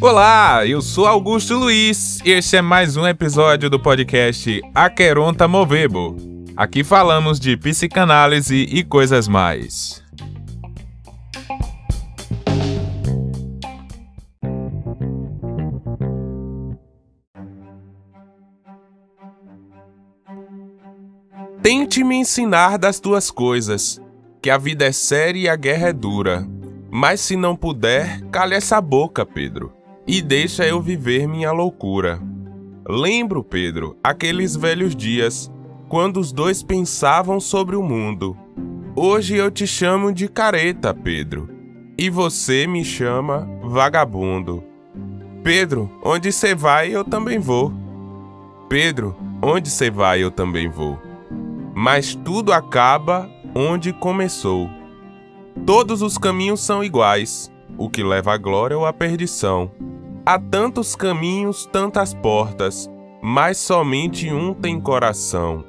Olá, eu sou Augusto Luiz e este é mais um episódio do podcast Aqueronta Movebo. Aqui falamos de psicanálise e coisas mais. Tente me ensinar das tuas coisas, que a vida é séria e a guerra é dura. Mas se não puder, cale essa boca, Pedro e deixa eu viver minha loucura. Lembro, Pedro, aqueles velhos dias, quando os dois pensavam sobre o mundo. Hoje eu te chamo de careta, Pedro, e você me chama vagabundo. Pedro, onde você vai, eu também vou. Pedro, onde você vai, eu também vou. Mas tudo acaba onde começou. Todos os caminhos são iguais, o que leva à glória ou à perdição. Há tantos caminhos, tantas portas, mas somente um tem coração.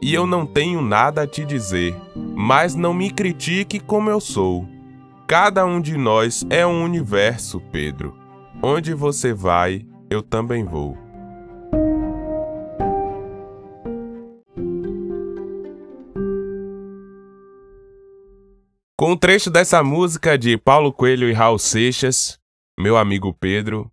E eu não tenho nada a te dizer, mas não me critique como eu sou. Cada um de nós é um universo, Pedro. Onde você vai, eu também vou. Com o um trecho dessa música de Paulo Coelho e Raul Seixas, meu amigo Pedro,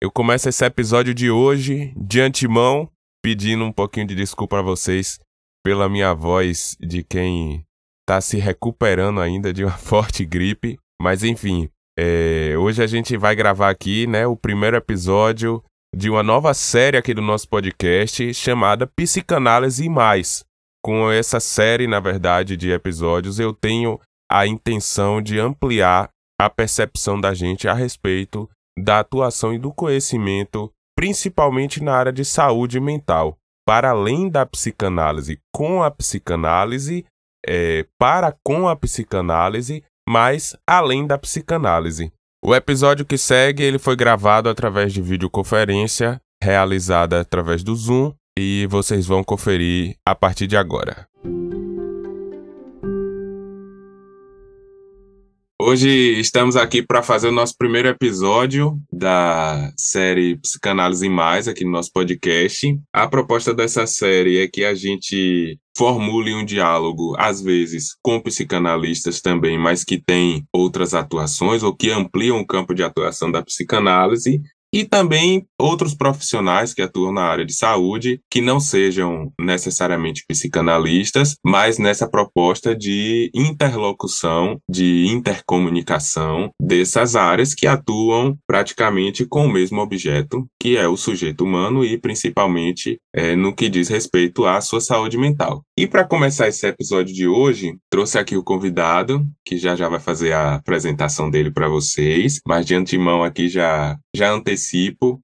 eu começo esse episódio de hoje de antemão pedindo um pouquinho de desculpa a vocês pela minha voz de quem tá se recuperando ainda de uma forte gripe, mas enfim, é, hoje a gente vai gravar aqui, né, o primeiro episódio de uma nova série aqui do nosso podcast chamada Psicanálise e Mais. Com essa série, na verdade, de episódios, eu tenho a intenção de ampliar a percepção da gente a respeito da atuação e do conhecimento, principalmente na área de saúde mental, para além da psicanálise, com a psicanálise, é, para com a psicanálise, mas além da psicanálise. O episódio que segue ele foi gravado através de videoconferência, realizada através do Zoom, e vocês vão conferir a partir de agora. Hoje estamos aqui para fazer o nosso primeiro episódio da série Psicanálise Mais aqui no nosso podcast. A proposta dessa série é que a gente formule um diálogo, às vezes com psicanalistas também, mas que tem outras atuações ou que ampliam o campo de atuação da psicanálise, e também outros profissionais que atuam na área de saúde, que não sejam necessariamente psicanalistas, mas nessa proposta de interlocução, de intercomunicação dessas áreas que atuam praticamente com o mesmo objeto, que é o sujeito humano e principalmente é, no que diz respeito à sua saúde mental. E para começar esse episódio de hoje, trouxe aqui o convidado, que já já vai fazer a apresentação dele para vocês, mas de antemão aqui já já antecipo,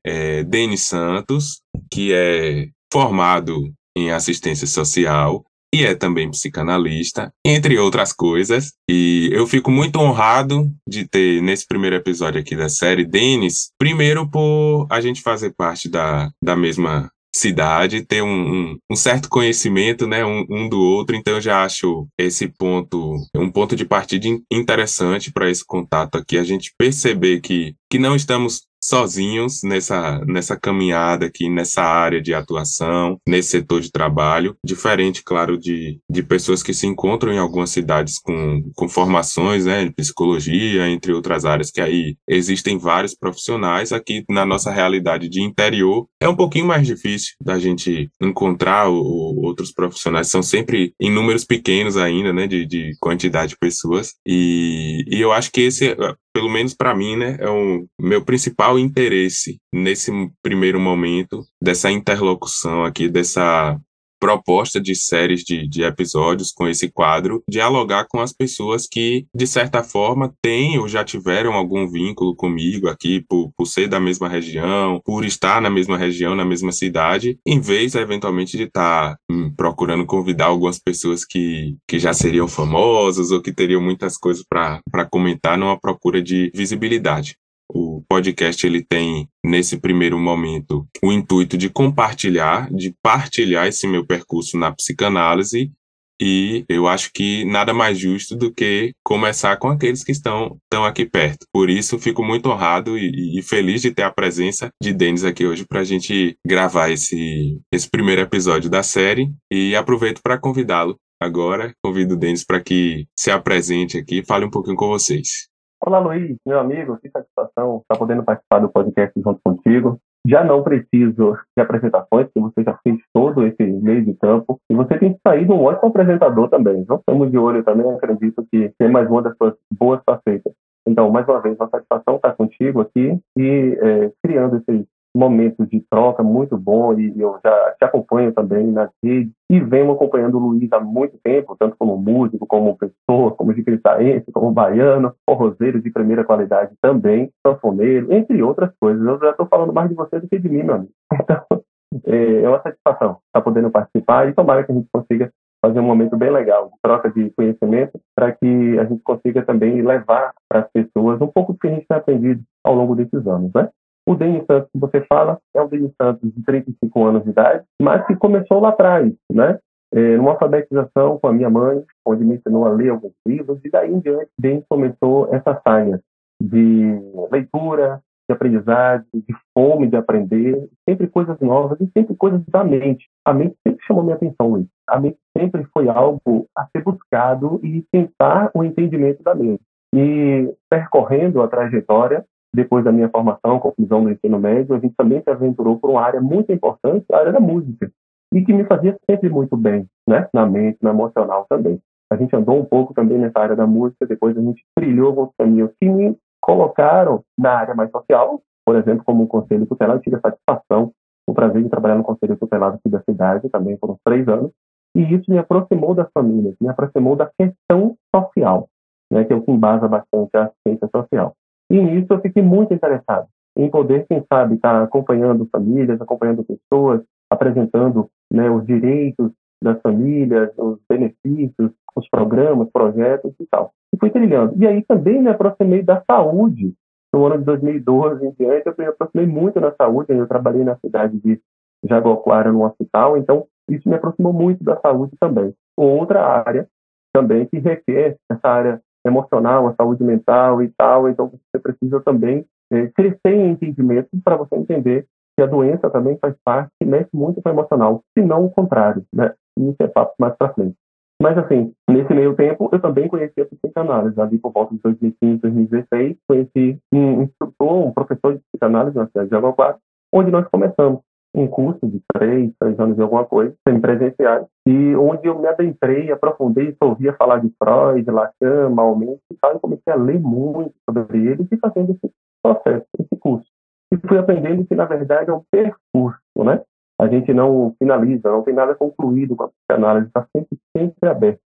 é Denis Santos, que é formado em assistência social e é também psicanalista, entre outras coisas. E eu fico muito honrado de ter nesse primeiro episódio aqui da série Denis, primeiro por a gente fazer parte da, da mesma cidade, ter um, um, um, certo conhecimento, né, um, um, do outro, então eu já acho esse ponto um ponto de partida interessante para esse contato aqui, a gente perceber que, que não estamos sozinhos nessa, nessa caminhada aqui, nessa área de atuação, nesse setor de trabalho, diferente, claro, de, de pessoas que se encontram em algumas cidades com, com formações, né, de psicologia, entre outras áreas, que aí existem vários profissionais. Aqui na nossa realidade de interior, é um pouquinho mais difícil da gente encontrar o, outros profissionais, são sempre em números pequenos ainda, né, de, de quantidade de pessoas, e, e eu acho que esse pelo menos para mim, né, é o meu principal interesse nesse primeiro momento dessa interlocução aqui, dessa proposta de séries de, de episódios com esse quadro, dialogar com as pessoas que, de certa forma, têm ou já tiveram algum vínculo comigo aqui, por, por ser da mesma região, por estar na mesma região, na mesma cidade, em vez, eventualmente, de estar hum, procurando convidar algumas pessoas que, que já seriam famosas ou que teriam muitas coisas para comentar numa procura de visibilidade. O podcast ele tem nesse primeiro momento o intuito de compartilhar, de partilhar esse meu percurso na psicanálise e eu acho que nada mais justo do que começar com aqueles que estão, estão aqui perto. Por isso, fico muito honrado e, e feliz de ter a presença de Denis aqui hoje para a gente gravar esse, esse primeiro episódio da série e aproveito para convidá-lo agora. Convido o Denis para que se apresente aqui e fale um pouquinho com vocês. Olá, Luiz, meu amigo, que satisfação estar podendo participar do podcast junto contigo. Já não preciso de apresentações, porque você já fez todo esse meio de campo. E você tem saído um ótimo apresentador também. Não estamos de olho também, acredito que é mais uma das suas boas facetas. Então, mais uma vez, uma satisfação estar contigo aqui e é, criando esses momentos de troca muito bom e eu já te acompanho também nas redes e venho acompanhando o Luiz há muito tempo, tanto como músico, como pessoa, como jicritaense, como baiano, forrozeiro de primeira qualidade também, sanfoneiro, entre outras coisas. Eu já estou falando mais de você do que de mim, meu amigo. Então, é uma satisfação estar podendo participar e tomara que a gente consiga fazer um momento bem legal de troca de conhecimento para que a gente consiga também levar para as pessoas um pouco do que a gente tem aprendido ao longo desses anos, né? O Denis Santos que você fala é o Denis Santos de 35 anos de idade, mas que começou lá atrás, né? É, numa alfabetização com a minha mãe, onde me ensinou a ler alguns livros, e daí em diante, Denis começou essa saia de leitura, de aprendizagem, de fome de aprender, sempre coisas novas e sempre coisas da mente. A mente sempre chamou minha atenção, Luiz. A mente sempre foi algo a ser buscado e tentar o entendimento da mente. E percorrendo a trajetória, depois da minha formação, conclusão do ensino médio, a gente também se aventurou por uma área muito importante, a área da música, e que me fazia sempre muito bem, né? na mente, no emocional também. A gente andou um pouco também nessa área da música, depois a gente trilhou alguns caminhos que me colocaram na área mais social, por exemplo, como um conselho tutelar, eu tive a satisfação, o prazer de trabalhar no conselho tutelado aqui da cidade, também por uns três anos, e isso me aproximou das famílias, me aproximou da questão social, né, que é o que embasa bastante a assistência social. E nisso eu fiquei muito interessado em poder, quem sabe, estar acompanhando famílias, acompanhando pessoas, apresentando né, os direitos das famílias, os benefícios, os programas, projetos e tal. E fui trilhando. E aí também me aproximei da saúde. No ano de 2012 em diante, eu me aproximei muito da saúde. Eu trabalhei na cidade de Jaguaquara, no hospital, então isso me aproximou muito da saúde também. Outra área também que requer essa área emocional, a saúde mental e tal. Então, você precisa também é, crescer em entendimento para você entender que a doença também faz parte, mexe muito com o emocional, se não o contrário, né? Isso é papo mais para frente. Mas, assim, nesse meio tempo, eu também conheci a psicanálise. Ali por volta de 2015, 2016, conheci um instrutor, um professor de psicanálise na cidade de Jaguaquara, onde nós começamos um curso de três, três anos de alguma coisa, semi-presenciais, e onde eu me adentrei, aprofundei, ouvia falar de Freud, Lacan, Maomé e tal, e comecei a ler muito sobre eles e fazendo esse processo, esse curso. E fui aprendendo que, na verdade, é um percurso, né? A gente não finaliza, não tem nada concluído com a psicanálise, está sempre, sempre aberto.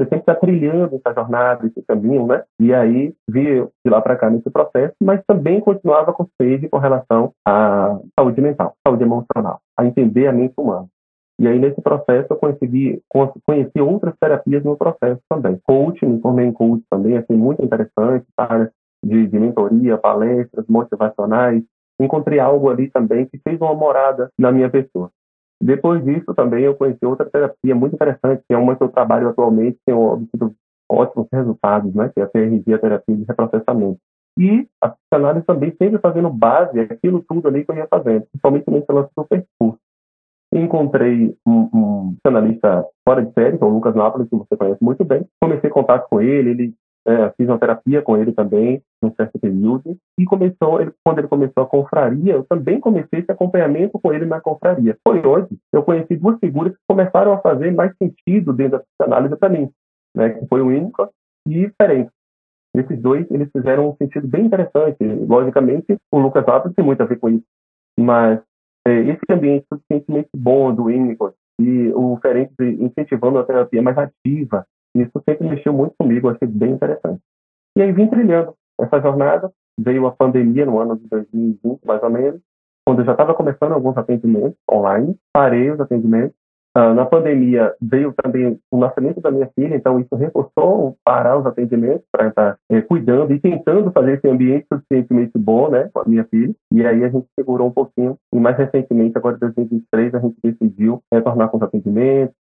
Você sempre está trilhando essa jornada, esse caminho, né? E aí, vi de lá para cá nesse processo, mas também continuava com sede com relação à saúde mental, saúde emocional, a entender a mente humana. E aí, nesse processo, eu consegui conhecer outras terapias no processo também. Coaching, me formei em coach também, assim, muito interessante, área de, de mentoria, palestras motivacionais. Encontrei algo ali também que fez uma morada na minha pessoa. Depois disso, também eu conheci outra terapia muito interessante, que é uma que eu trabalho atualmente, tem obtido ótimos resultados, né? que é a TRG, a terapia de reprocessamento. E a psicanálise também sempre fazendo base aquilo tudo ali que eu ia fazendo, principalmente nesse lance do percurso. Encontrei um, um psicanalista fora de série, que é o Lucas Nápoles, que você conhece muito bem. Comecei contato com ele, ele é, fiz uma terapia com ele também, num certo período, e começou, ele, quando ele começou a confraria, eu também comecei esse acompanhamento com ele na confraria. Foi hoje, eu conheci duas figuras que começaram a fazer mais sentido dentro da psicanálise para mim, né, que foi o Winnicott e Ferenc. Esses dois, eles fizeram um sentido bem interessante. Logicamente, o Lucas Alves tem muito a ver com isso, mas é, esse ambiente suficientemente bom do Winnicott e o Ferenc incentivando a terapia mais ativa, isso sempre mexeu muito comigo, achei bem interessante. E aí vim trilhando essa jornada, veio a pandemia no ano de 2020, mais ou menos, quando eu já estava começando alguns atendimentos online, parei os atendimentos. Uh, na pandemia veio também o nascimento da minha filha, então isso reforçou parar os atendimentos para estar é, cuidando e tentando fazer esse ambiente suficientemente bom, né, com a minha filha. E aí a gente segurou um pouquinho e mais recentemente, agora em 2023, a gente decidiu retornar com os atendimentos,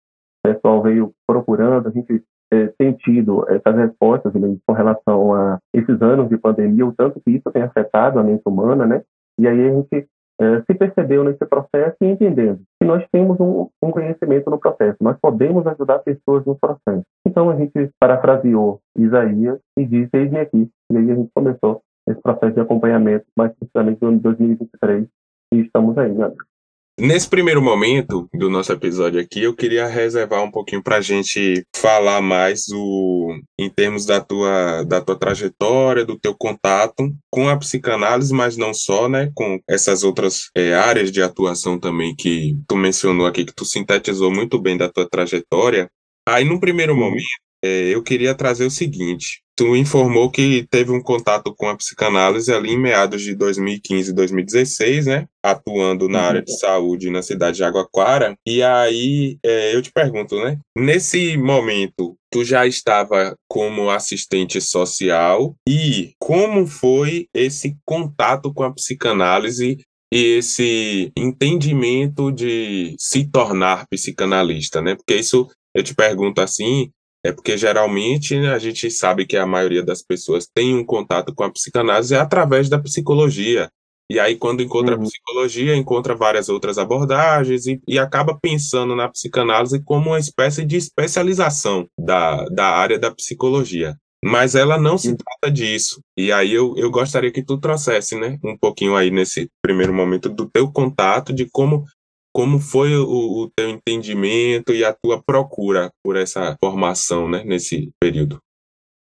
o pessoal veio procurando, a gente é, tem tido essas respostas né, com relação a esses anos de pandemia, o tanto que isso tem afetado a mente humana, né? E aí a gente é, se percebeu nesse processo e entendendo que nós temos um, um, conhecimento no processo, nós podemos ajudar pessoas no processo. Então a gente parafraseou Isaías e disse, eis-me aqui. E aí a gente começou esse processo de acompanhamento, mais precisamente no ano de 2023, e estamos aí, né? Nesse primeiro momento do nosso episódio aqui, eu queria reservar um pouquinho para a gente falar mais do, em termos da tua, da tua trajetória, do teu contato com a psicanálise, mas não só, né, com essas outras é, áreas de atuação também que tu mencionou aqui, que tu sintetizou muito bem da tua trajetória. Aí, num primeiro momento, é, eu queria trazer o seguinte: tu informou que teve um contato com a psicanálise ali em meados de 2015 e 2016, né? Atuando na área de saúde na cidade de Aguaquara. E aí é, eu te pergunto, né? Nesse momento, tu já estava como assistente social e como foi esse contato com a psicanálise e esse entendimento de se tornar psicanalista, né? Porque isso eu te pergunto assim, é porque geralmente a gente sabe que a maioria das pessoas tem um contato com a psicanálise através da psicologia. E aí, quando encontra uhum. a psicologia, encontra várias outras abordagens e, e, acaba pensando na psicanálise como uma espécie de especialização da, da área da psicologia. Mas ela não se trata disso. E aí eu, eu gostaria que tu trouxesse, né, um pouquinho aí nesse primeiro momento do teu contato, de como como foi o, o teu entendimento e a tua procura por essa formação, né, nesse período?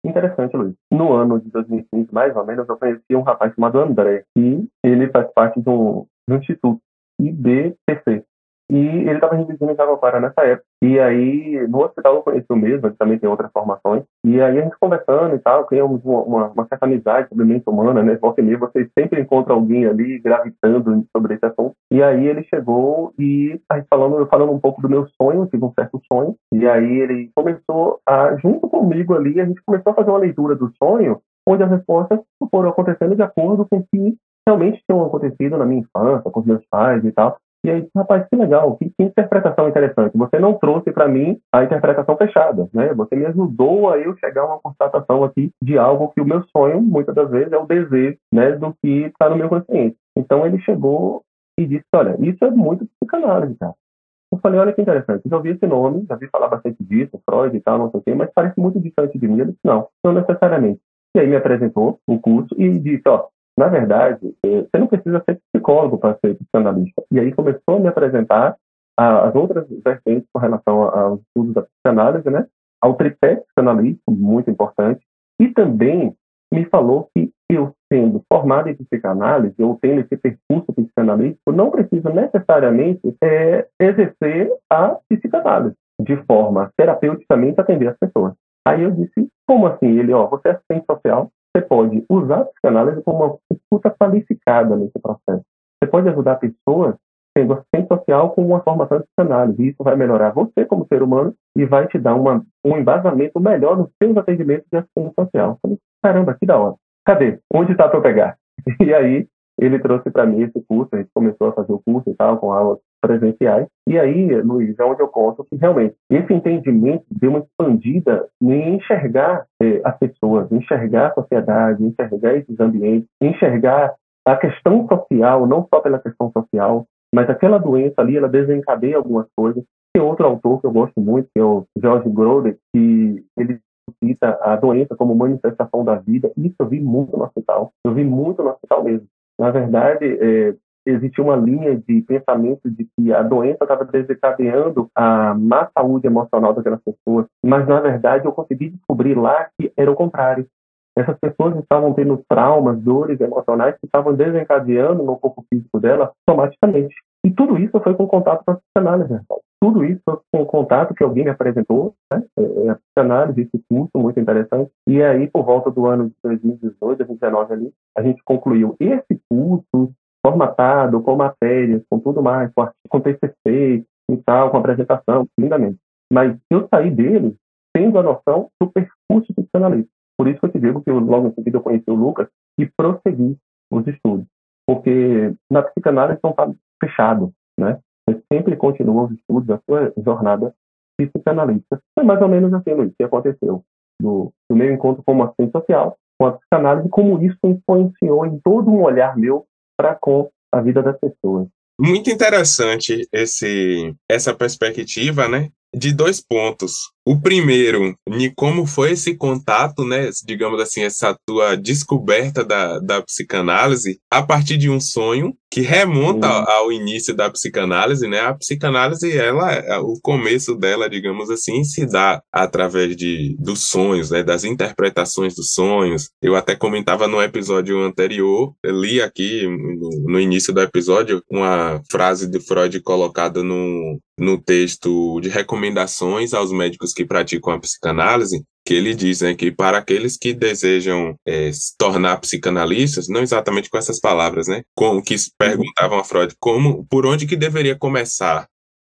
Interessante, Luiz. No ano de 2015, mais ou menos, eu conheci um rapaz chamado André, e ele faz parte de um, de um instituto, IBPC, e ele estava residindo em Jaguapara nessa época. E aí, no hospital eu conheci o mesmo, ele também tem outras formações. E aí a gente conversando e tal, criamos uma, uma, uma certa amizade sobre mente humana, né? Volta e meia, vocês sempre encontram alguém ali gravitando sobre esse assunto. E aí ele chegou e aí falando, falando um pouco do meu sonho, tive um certo sonho. E aí ele começou a, junto comigo ali, a gente começou a fazer uma leitura do sonho, onde as respostas foram acontecendo de acordo com o que realmente tinham acontecido na minha infância, com os meus pais e tal. E aí, rapaz, que legal, que, que interpretação interessante. Você não trouxe para mim a interpretação fechada, né? Você me ajudou a eu chegar a uma constatação aqui de algo que o meu sonho, muitas das vezes, é o desejo, né, do que está no meu consciente. Então ele chegou e disse, olha, isso é muito psicanálise, cara. Eu falei, olha que interessante, já ouvi esse nome, já vi falar bastante disso, Freud e tal, não sei o quê, mas parece muito distante de mim. Ele disse, não, não necessariamente. E aí me apresentou o curso e disse, ó, na verdade, é, você não precisa ser psicólogo para ser psicanalista. E aí começou a me apresentar as outras vertentes com relação aos estudos da psicanálise, né? Ao tripé psicanalítico, muito importante. E também me falou que eu, sendo formado em psicanálise, ou tendo esse percurso psicanalítico, não preciso necessariamente é, exercer a psicanálise de forma terapeuticamente atender as pessoas. Aí eu disse, como assim? Ele, ó, você é assistente social, você pode usar a psicanálise como uma escuta qualificada nesse processo. Você pode ajudar pessoas sendo assistente social com uma formação de psicanálise. Isso vai melhorar você como ser humano e vai te dar uma, um embasamento melhor nos seus atendimentos de assistente social. falei, caramba, que da hora. Cadê? Onde está para eu pegar? E aí ele trouxe para mim esse curso, a gente começou a fazer o curso e tal, com aulas presenciais. E aí, Luiz, é onde eu conto que realmente esse entendimento deu uma expandida em enxergar eh, as pessoas, enxergar a sociedade, enxergar esses ambientes, enxergar a questão social, não só pela questão social, mas aquela doença ali, ela desencadeia algumas coisas. Tem outro autor que eu gosto muito, que é o George Groder, que ele cita a doença como manifestação da vida. Isso eu vi muito no hospital. Eu vi muito no hospital mesmo. Na verdade, é, existia uma linha de pensamento de que a doença estava desencadeando a má saúde emocional daquelas pessoas, mas na verdade eu consegui descobrir lá que era o contrário. Essas pessoas estavam tendo traumas, dores emocionais que estavam desencadeando no corpo físico dela automaticamente. E tudo isso foi com contato com a psicanálise. Né? Tudo isso foi com contato que alguém me apresentou, né? É, é a psicanálise, esse curso muito interessante. E aí, por volta do ano de 2018, 2019 ali, a gente concluiu esse curso formatado, com matérias, com tudo mais, com, com TCC e tal, com apresentação, lindamente. Mas eu saí dele tendo a noção do percurso psicanalista. Por isso que eu te digo que logo em seguida eu conheci o Lucas e prossegui os estudos. Porque na psicanálise não está fechado, né? Você sempre continua os estudos, a sua jornada psicanalista. Foi mais ou menos assim, Luiz, que aconteceu. Do, do meu encontro como assistente social com a psicanálise, como isso influenciou em todo um olhar meu para com a vida das pessoas. Muito interessante esse, essa perspectiva, né? De dois pontos. O primeiro, como foi esse contato, né, digamos assim, essa tua descoberta da, da psicanálise a partir de um sonho que remonta uhum. ao início da psicanálise, né? A psicanálise, ela, o começo dela, digamos assim, se dá através de dos sonhos, né, das interpretações dos sonhos. Eu até comentava no episódio anterior, li aqui no, no início do episódio uma frase de Freud colocada no, no texto de recomendações aos médicos que praticam a psicanálise, que ele diz né, que para aqueles que desejam é, se tornar psicanalistas, não exatamente com essas palavras, né, como que perguntavam a Freud, como, por onde que deveria começar?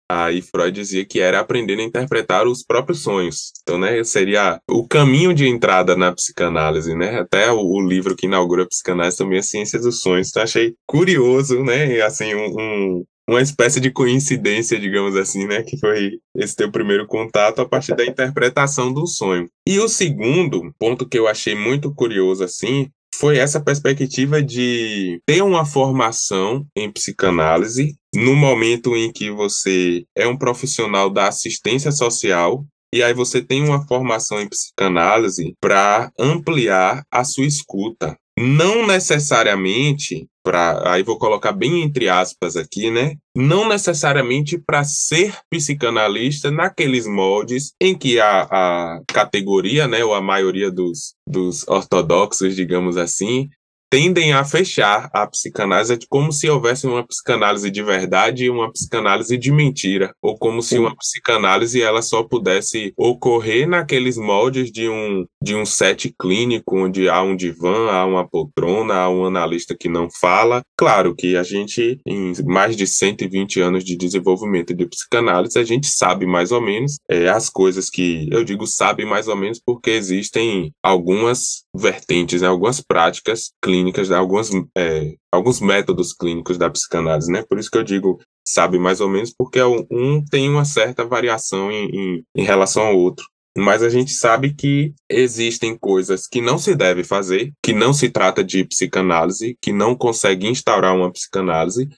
Aí Freud dizia que era aprender a interpretar os próprios sonhos. Então, né, seria o caminho de entrada na psicanálise, né? Até o, o livro que inaugura a psicanálise também é Ciências dos Sonhos. Então, achei curioso, né? Assim, um, um, uma espécie de coincidência, digamos assim, né? Que foi esse teu primeiro contato a partir da interpretação do sonho. E o segundo ponto que eu achei muito curioso, assim, foi essa perspectiva de ter uma formação em psicanálise no momento em que você é um profissional da assistência social e aí você tem uma formação em psicanálise para ampliar a sua escuta. Não necessariamente para aí vou colocar bem entre aspas aqui, né? Não necessariamente para ser psicanalista naqueles moldes em que a, a categoria, né, ou a maioria dos, dos ortodoxos, digamos assim, tendem a fechar a psicanálise como se houvesse uma psicanálise de verdade e uma psicanálise de mentira, ou como se uma psicanálise ela só pudesse ocorrer naqueles moldes de um de um set clínico onde há um divã, há uma poltrona, há um analista que não fala. Claro que a gente em mais de 120 anos de desenvolvimento de psicanálise, a gente sabe mais ou menos é, as coisas que eu digo sabe mais ou menos porque existem algumas vertentes, né, algumas práticas clínicas, né, algumas, é, alguns métodos clínicos da psicanálise, né? Por isso que eu digo sabe mais ou menos, porque um tem uma certa variação em, em, em relação ao outro. Mas a gente sabe que existem coisas que não se deve fazer, que não se trata de psicanálise, que não consegue instaurar uma psicanálise,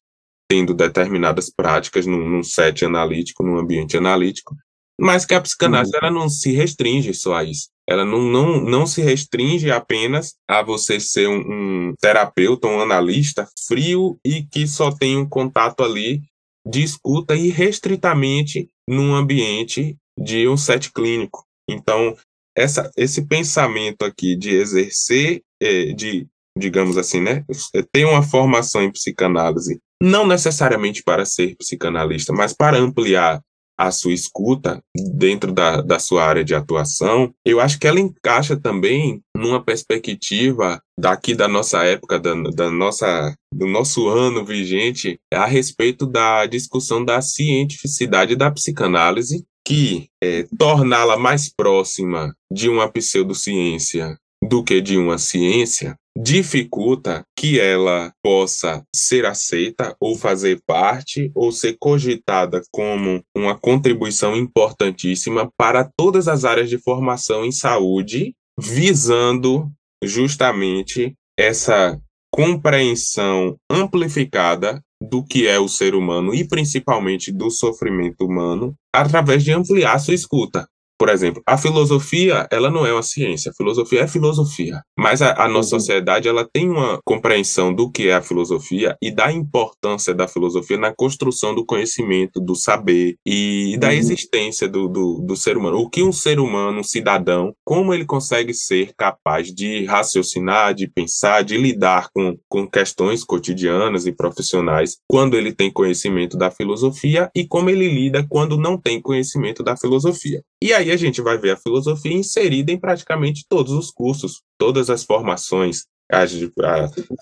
tendo determinadas práticas num, num set analítico, num ambiente analítico, mas que a psicanálise uhum. ela não se restringe só a isso. Ela não, não, não se restringe apenas a você ser um, um terapeuta, um analista frio e que só tem um contato ali de escuta e restritamente num ambiente de um set clínico. Então, essa, esse pensamento aqui de exercer, é, de, digamos assim, né, ter uma formação em psicanálise, não necessariamente para ser psicanalista, mas para ampliar a sua escuta dentro da, da sua área de atuação, eu acho que ela encaixa também numa perspectiva daqui da nossa época, da, da nossa, do nosso ano vigente, a respeito da discussão da cientificidade da psicanálise, que é, torná-la mais próxima de uma pseudociência do que de uma ciência, dificulta que ela possa ser aceita ou fazer parte ou ser cogitada como uma contribuição importantíssima para todas as áreas de formação em saúde, visando justamente essa compreensão amplificada do que é o ser humano e principalmente do sofrimento humano através de ampliar sua escuta. Por exemplo, a filosofia, ela não é uma ciência, a filosofia é filosofia. Mas a, a nossa uhum. sociedade, ela tem uma compreensão do que é a filosofia e da importância da filosofia na construção do conhecimento, do saber e da uhum. existência do, do, do ser humano. O que um ser humano, um cidadão, como ele consegue ser capaz de raciocinar, de pensar, de lidar com, com questões cotidianas e profissionais quando ele tem conhecimento da filosofia e como ele lida quando não tem conhecimento da filosofia. E aí a gente vai ver a filosofia inserida em praticamente todos os cursos, todas as formações.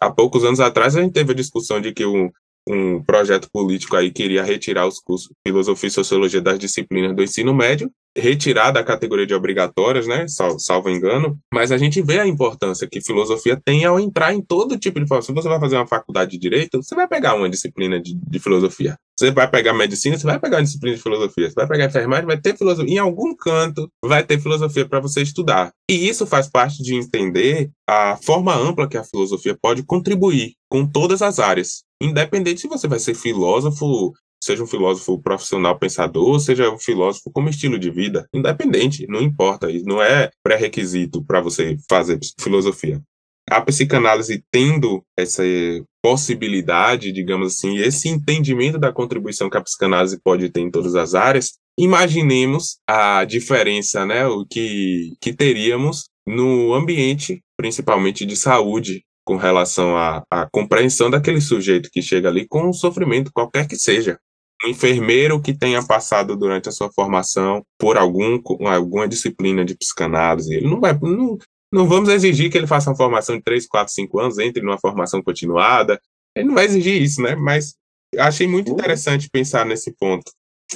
Há, poucos anos atrás a gente teve a discussão de que o, um projeto político aí queria retirar os cursos filosofia e sociologia das disciplinas do ensino médio, retirar da categoria de obrigatórias, né, salvo, salvo engano, mas a gente vê a importância que filosofia tem ao entrar em todo tipo de formação. Se você vai fazer uma faculdade de direito, você vai pegar uma disciplina de, de filosofia. Você vai pegar medicina, você vai pegar uma disciplina de filosofia. Você vai pegar enfermagem, vai ter filosofia. Em algum canto vai ter filosofia para você estudar. E isso faz parte de entender a forma ampla que a filosofia pode contribuir com todas as áreas. Independente se você vai ser filósofo seja um filósofo profissional pensador, seja um filósofo como estilo de vida, independente, não importa, não é pré-requisito para você fazer filosofia. A psicanálise tendo essa possibilidade, digamos assim, esse entendimento da contribuição que a psicanálise pode ter em todas as áreas, imaginemos a diferença, né, o que, que teríamos no ambiente, principalmente de saúde, com relação à, à compreensão daquele sujeito que chega ali com um sofrimento, qualquer que seja um enfermeiro que tenha passado durante a sua formação por algum, alguma disciplina de psicanálise. Ele não vai. Não, não vamos exigir que ele faça uma formação de 3, 4, 5 anos, entre numa formação continuada. Ele não vai exigir isso, né? Mas achei muito uhum. interessante pensar nesse ponto,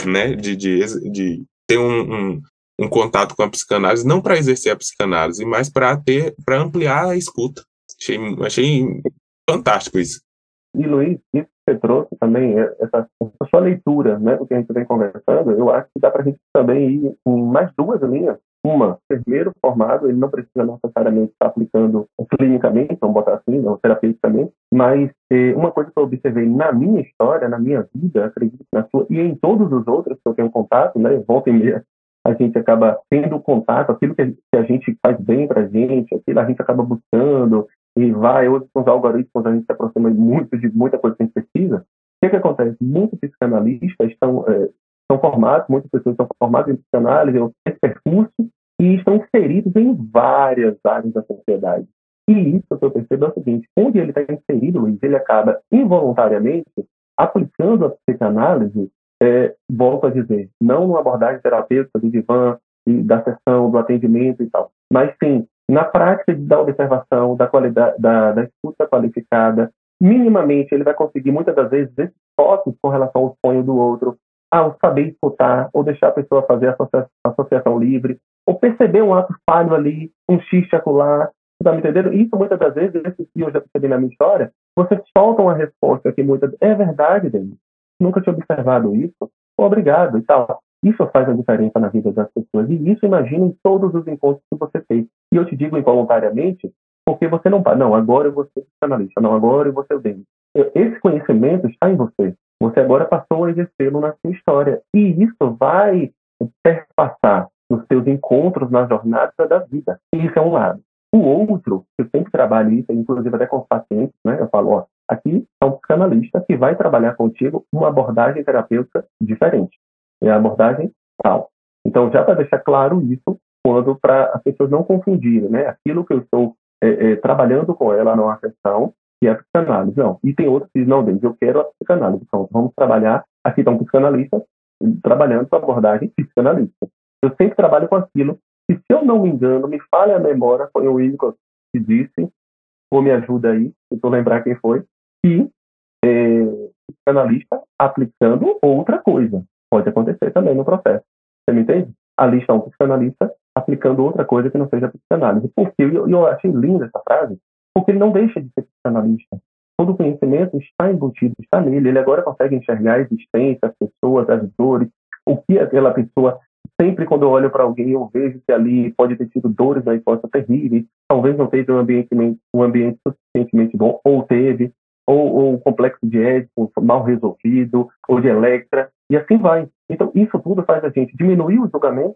né? De, de, de ter um, um, um contato com a psicanálise, não para exercer a psicanálise, mas para ter, para ampliar a escuta. Achei, achei fantástico isso. E Luiz, isso que você trouxe também, é, essa, essa sua leitura, né, do que a gente vem conversando, eu acho que dá para a gente também ir em mais duas linhas. Uma, primeiro formado, ele não precisa necessariamente estar aplicando clinicamente, vamos botar assim, ou terapeuticamente, mas eh, uma coisa que eu observei na minha história, na minha vida, acredito na sua, e em todos os outros que eu tenho contato, né, volta e meia, a gente acaba tendo contato, aquilo que a gente faz bem para a gente, aquilo a gente acaba buscando, e vai hoje com os algoritmos a gente se aproxima muito de muita coisa que a gente precisa. O que, que acontece? Muitos psicanalistas estão, é, estão formados, muitas pessoas estão formadas em psicanálise, esse percurso, e estão inseridos em várias áreas da sociedade. E isso que eu percebo é o seguinte: onde ele está inserido, Luiz, ele acaba involuntariamente aplicando a psicanálise, é, volto a dizer, não numa abordagem terapêutica do divã, da sessão, do atendimento e tal, mas sim na prática da observação, da qualidade, da, da escuta qualificada, minimamente ele vai conseguir muitas das vezes esses toques com relação ao sonho do outro, ao saber escutar, ou deixar a pessoa fazer a associação livre, ou perceber um ato falho ali, um xixi acular, tá me entendendo? Isso muitas das vezes, esse que eu já percebi na minha história, você solta uma resposta que muitas é verdade, Denis. Nunca tinha observado isso. Obrigado e tal. Isso faz a diferença na vida das pessoas. E isso imagina em todos os encontros que você fez. E eu te digo involuntariamente, porque você não. Não, agora eu vou ser psicanalista. Não, agora eu vou ser o Denis. Esse conhecimento está em você. Você agora passou a exercê-lo na sua história. E isso vai perpassar nos seus encontros na jornada da vida. Isso é um lado. O outro, eu sempre trabalho isso, inclusive até com os pacientes, né? Eu falo, ó, aqui é um psicanalista que vai trabalhar contigo uma abordagem terapêutica diferente é a abordagem tal. Então, já para deixar claro isso, quando para as pessoas não confundirem, né? Aquilo que eu estou é, é, trabalhando com ela numa sessão, que é a psicanálise. Não. E tem outros que dizem, não, Denis, eu quero a psicanálise. Então, vamos trabalhar. Aqui está um psicanalista trabalhando com a abordagem psicanalista. Eu sempre trabalho com aquilo que, se eu não me engano, me fale a memória, foi o Igor que disse, ou me ajuda aí, se eu lembrar quem foi, que é, psicanalista aplicando outra coisa. Pode acontecer também no processo. Você me entende? Ali está um psicanalista aplicando outra coisa que não seja psicanálise. Por quê? Eu, eu achei linda essa frase, porque ele não deixa de ser psicanalista. Todo conhecimento está embutido, está nele. Ele agora consegue enxergar a existência, as pessoas, as dores, o que aquela pessoa. Sempre quando eu olho para alguém, eu vejo que ali pode ter tido dores na infância terríveis, talvez não teve um ambiente, um ambiente suficientemente bom, ou teve, ou, ou um complexo de Édipo mal resolvido, ou de Electra, e assim vai. Então, isso tudo faz a gente diminuir o julgamento,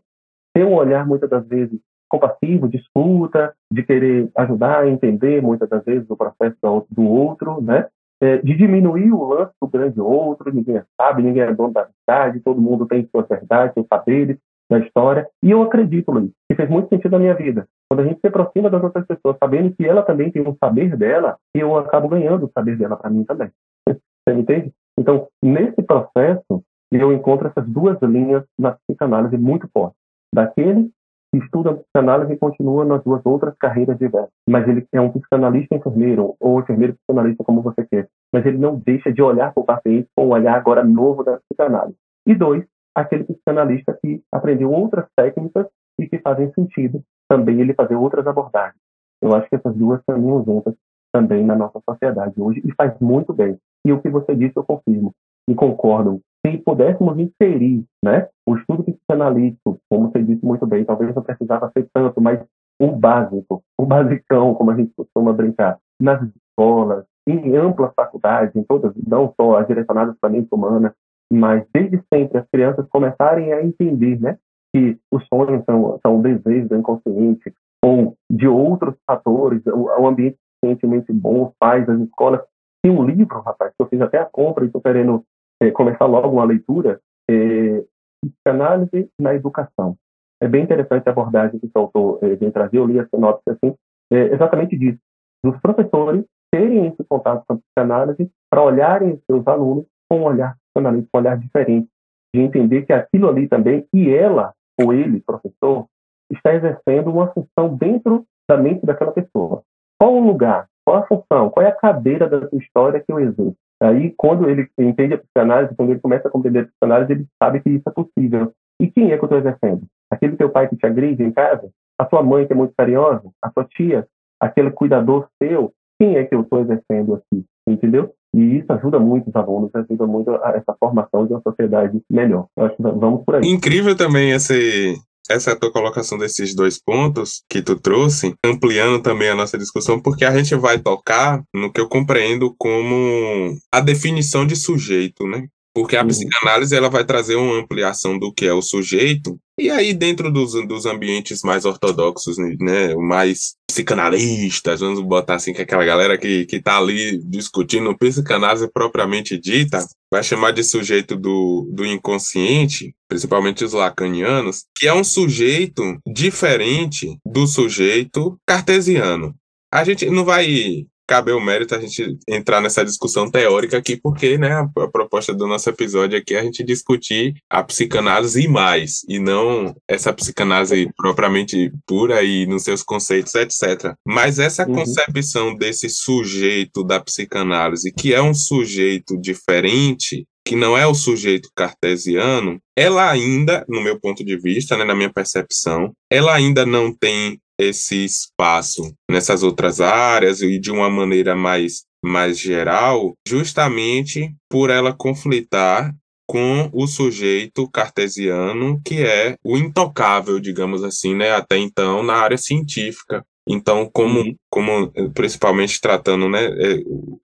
ter um olhar, muitas das vezes, compassivo, de escuta, de querer ajudar a entender, muitas das vezes, o processo do outro, né? É, de diminuir o lance do grande outro, ninguém sabe, ninguém é dono da verdade, todo mundo tem suas verdades, seus saberes da história. E eu acredito, Luiz, que fez muito sentido na minha vida. Quando a gente se aproxima das outras pessoas, sabendo que ela também tem um saber dela, eu acabo ganhando o saber dela para mim também. Você entende? Então, nesse processo, eu encontro essas duas linhas na psicanálise muito fortes. Daquele que estuda psicanálise e continua nas duas outras carreiras diversas. Mas ele é um psicanalista enfermeiro, ou enfermeiro psicanalista, como você quer. mas ele não deixa de olhar para o paciente com um olhar agora novo da psicanálise. E dois, aquele psicanalista que aprendeu outras técnicas e que fazem sentido também ele fazer outras abordagens. Eu acho que essas duas caminham juntas também na nossa sociedade hoje e faz muito bem. E o que você disse eu confirmo e concordo. Se pudéssemos inserir né, o estudo psicanalítico, como você disse muito bem, talvez não precisava ser tanto, mas o básico, o basicão, como a gente costuma brincar, nas escolas, em amplas faculdades, em todas, não só as direcionadas para a mente humana, mas desde sempre as crianças começarem a entender né, que os sonhos são, são desejos do inconsciente ou de outros fatores, o, o ambiente suficientemente bom, os pais, as escolas. Tem um livro, rapaz, que eu fiz até a compra e estou querendo é, começar logo uma leitura, é, Psicanálise na Educação. É bem interessante a abordagem que o autor é, vem trazer, eu li a sinopse assim, é exatamente disso, dos professores terem esse contato com a psicanálise para olharem seus alunos com um olhar psicanalista, um olhar diferente, de entender que aquilo ali também, e ela, ou ele, professor, está exercendo uma função dentro da mente daquela pessoa. Qual o lugar? Qual a função? Qual é a cadeira da sua história que eu exerço? Aí, quando ele entende a psicanálise, quando ele começa a compreender a psicanálise, ele sabe que isso é possível. E quem é que eu estou exercendo? Aquele teu pai que te agride em casa? A sua mãe que é muito carinhosa? A sua tia? Aquele cuidador seu? Quem é que eu estou exercendo aqui? Entendeu? E isso ajuda muito os alunos, ajuda muito a essa formação de uma sociedade melhor. Eu acho que vamos por aí. Incrível também esse, essa tua colocação desses dois pontos que tu trouxe, ampliando também a nossa discussão, porque a gente vai tocar no que eu compreendo como a definição de sujeito, né? Porque a uhum. psicanálise ela vai trazer uma ampliação do que é o sujeito, e aí dentro dos, dos ambientes mais ortodoxos, né, mais psicanalistas, vamos botar assim, que é aquela galera que, que tá ali discutindo psicanálise propriamente dita, vai chamar de sujeito do, do inconsciente, principalmente os lacanianos, que é um sujeito diferente do sujeito cartesiano. A gente não vai cabe o mérito a gente entrar nessa discussão teórica aqui, porque né, a, a, proposta do nosso episódio aqui é a gente discutir a psicanálise e mais, e não essa psicanálise propriamente pura e nos seus conceitos, etc. Mas essa uhum. concepção desse sujeito da psicanálise, que é um sujeito diferente, que não é o sujeito cartesiano, ela ainda, no meu ponto de vista, né, na minha percepção, ela ainda não tem esse espaço nessas outras áreas e de uma maneira mais, mais geral, justamente por ela conflitar com o sujeito cartesiano, que é o intocável, digamos assim, né, até então, na área científica. Então, como, uhum. como principalmente tratando né, é,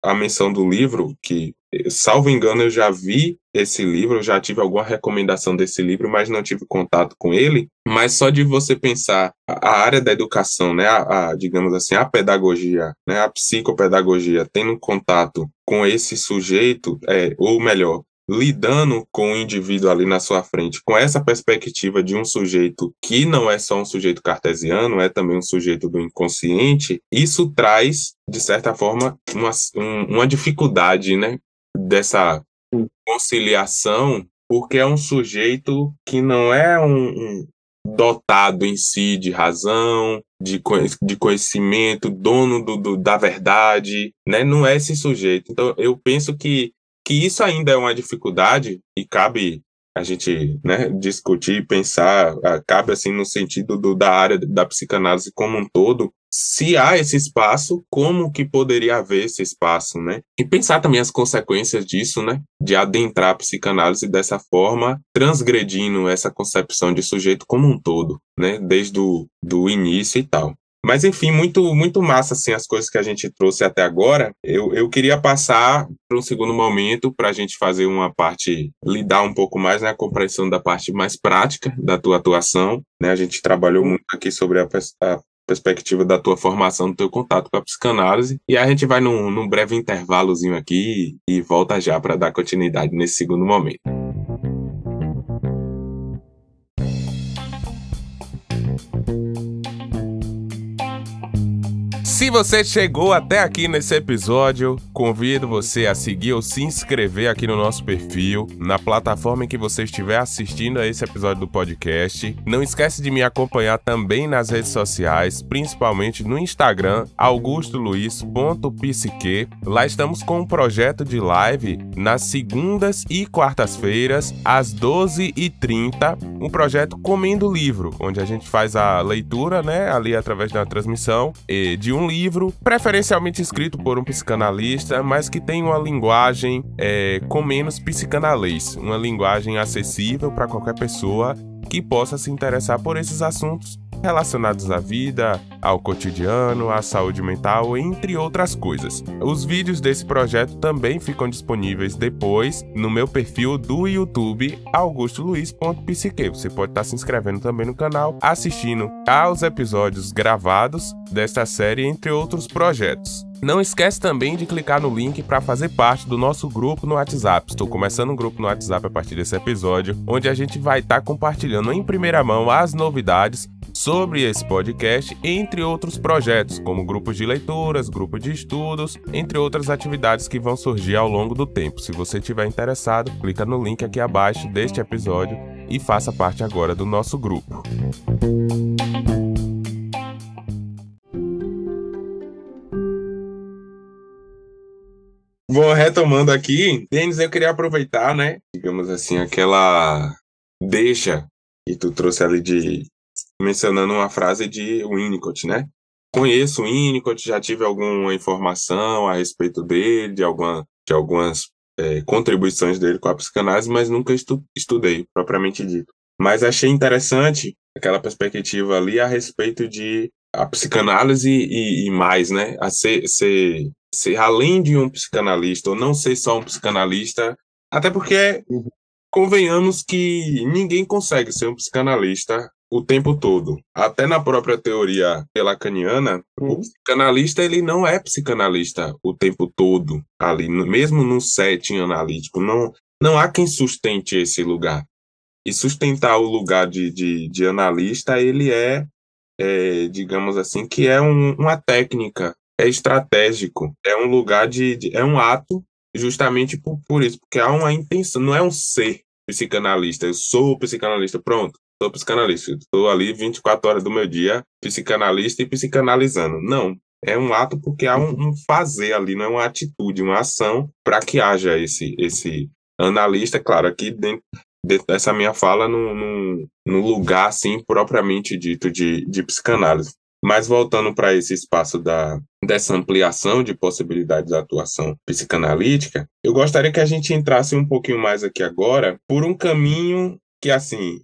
a menção do livro, que salvo engano, eu já vi esse livro, eu já tive alguma recomendação desse livro, mas não tive contato com ele. Mas só de você pensar a área da educação, né, a, a digamos assim, a pedagogia, né, a psicopedagogia, tendo contato com esse sujeito, é, ou melhor, lidando com o indivíduo ali na sua frente, com essa perspectiva de um sujeito que não é só um sujeito cartesiano, é também um sujeito do inconsciente, isso traz, de certa forma, uma, um, uma dificuldade, né, dessa conciliação, porque é um sujeito que não é um, um dotado em si de razão, de, de conhecimento, dono do, do, da verdade, né? Não é esse sujeito. Então, eu penso que, que isso ainda é uma dificuldade e cabe a gente né, discutir, pensar, cabe assim no sentido do, da área da psicanálise como um todo, se há esse espaço, como que poderia haver esse espaço, né? E pensar também as consequências disso, né? De adentrar a psicanálise dessa forma, transgredindo essa concepção de sujeito como um todo, né? Desde o do início e tal. Mas enfim, muito muito massa assim as coisas que a gente trouxe até agora. Eu, eu queria passar para um segundo momento para a gente fazer uma parte lidar um pouco mais na né, compreensão da parte mais prática da tua atuação. Né? A gente trabalhou muito aqui sobre a, a perspectiva da tua formação, do teu contato com a psicanálise. E a gente vai num, num breve intervalozinho aqui e volta já para dar continuidade nesse segundo momento. Se você chegou até aqui nesse episódio, convido você a seguir ou se inscrever aqui no nosso perfil, na plataforma em que você estiver assistindo a esse episódio do podcast. Não esquece de me acompanhar também nas redes sociais, principalmente no Instagram, augustoluiz.psique. Lá estamos com um projeto de live nas segundas e quartas-feiras, às 12h30, um projeto Comendo Livro, onde a gente faz a leitura, né, ali através da transmissão, de um livro, preferencialmente escrito por um psicanalista, mas que tem uma linguagem é, com menos psicanalês, uma linguagem acessível para qualquer pessoa que possa se interessar por esses assuntos relacionados à vida, ao cotidiano, à saúde mental, entre outras coisas. Os vídeos desse projeto também ficam disponíveis depois no meu perfil do YouTube augustoluiz.psique. Você pode estar se inscrevendo também no canal, assistindo aos episódios gravados desta série, entre outros projetos. Não esquece também de clicar no link para fazer parte do nosso grupo no WhatsApp. Estou começando um grupo no WhatsApp a partir desse episódio, onde a gente vai estar compartilhando em primeira mão as novidades sobre esse podcast, entre outros projetos, como grupos de leituras, grupo de estudos, entre outras atividades que vão surgir ao longo do tempo. Se você estiver interessado, clica no link aqui abaixo deste episódio e faça parte agora do nosso grupo. Bom, retomando aqui, Denis, eu queria aproveitar, né, digamos assim, aquela deixa que tu trouxe ali de mencionando uma frase de Winnicott, né? Conheço o Winnicott, já tive alguma informação a respeito dele, de, alguma, de algumas é, contribuições dele com a psicanálise, mas nunca estu estudei, propriamente dito. Mas achei interessante aquela perspectiva ali a respeito de a psicanálise e, e mais, né? A ser, ser, ser além de um psicanalista, ou não ser só um psicanalista, até porque convenhamos que ninguém consegue ser um psicanalista o tempo todo. Até na própria teoria lacaniana, uhum. o psicanalista ele não é psicanalista o tempo todo ali, mesmo no setting analítico, não não há quem sustente esse lugar. E sustentar o lugar de, de, de analista, ele é, é, digamos assim, que é um, uma técnica, é estratégico, é um lugar de, de é um ato justamente por, por isso, porque há uma intenção, não é um ser psicanalista, eu sou psicanalista, pronto sou psicanalista. Estou ali 24 horas do meu dia, psicanalista e psicanalizando. Não. É um ato porque há um, um fazer ali, não é uma atitude, uma ação para que haja esse, esse analista. Claro, aqui dentro, dessa minha fala, no lugar assim propriamente dito de, de psicanálise. Mas voltando para esse espaço da, dessa ampliação de possibilidades de atuação psicanalítica, eu gostaria que a gente entrasse um pouquinho mais aqui agora por um caminho que, assim,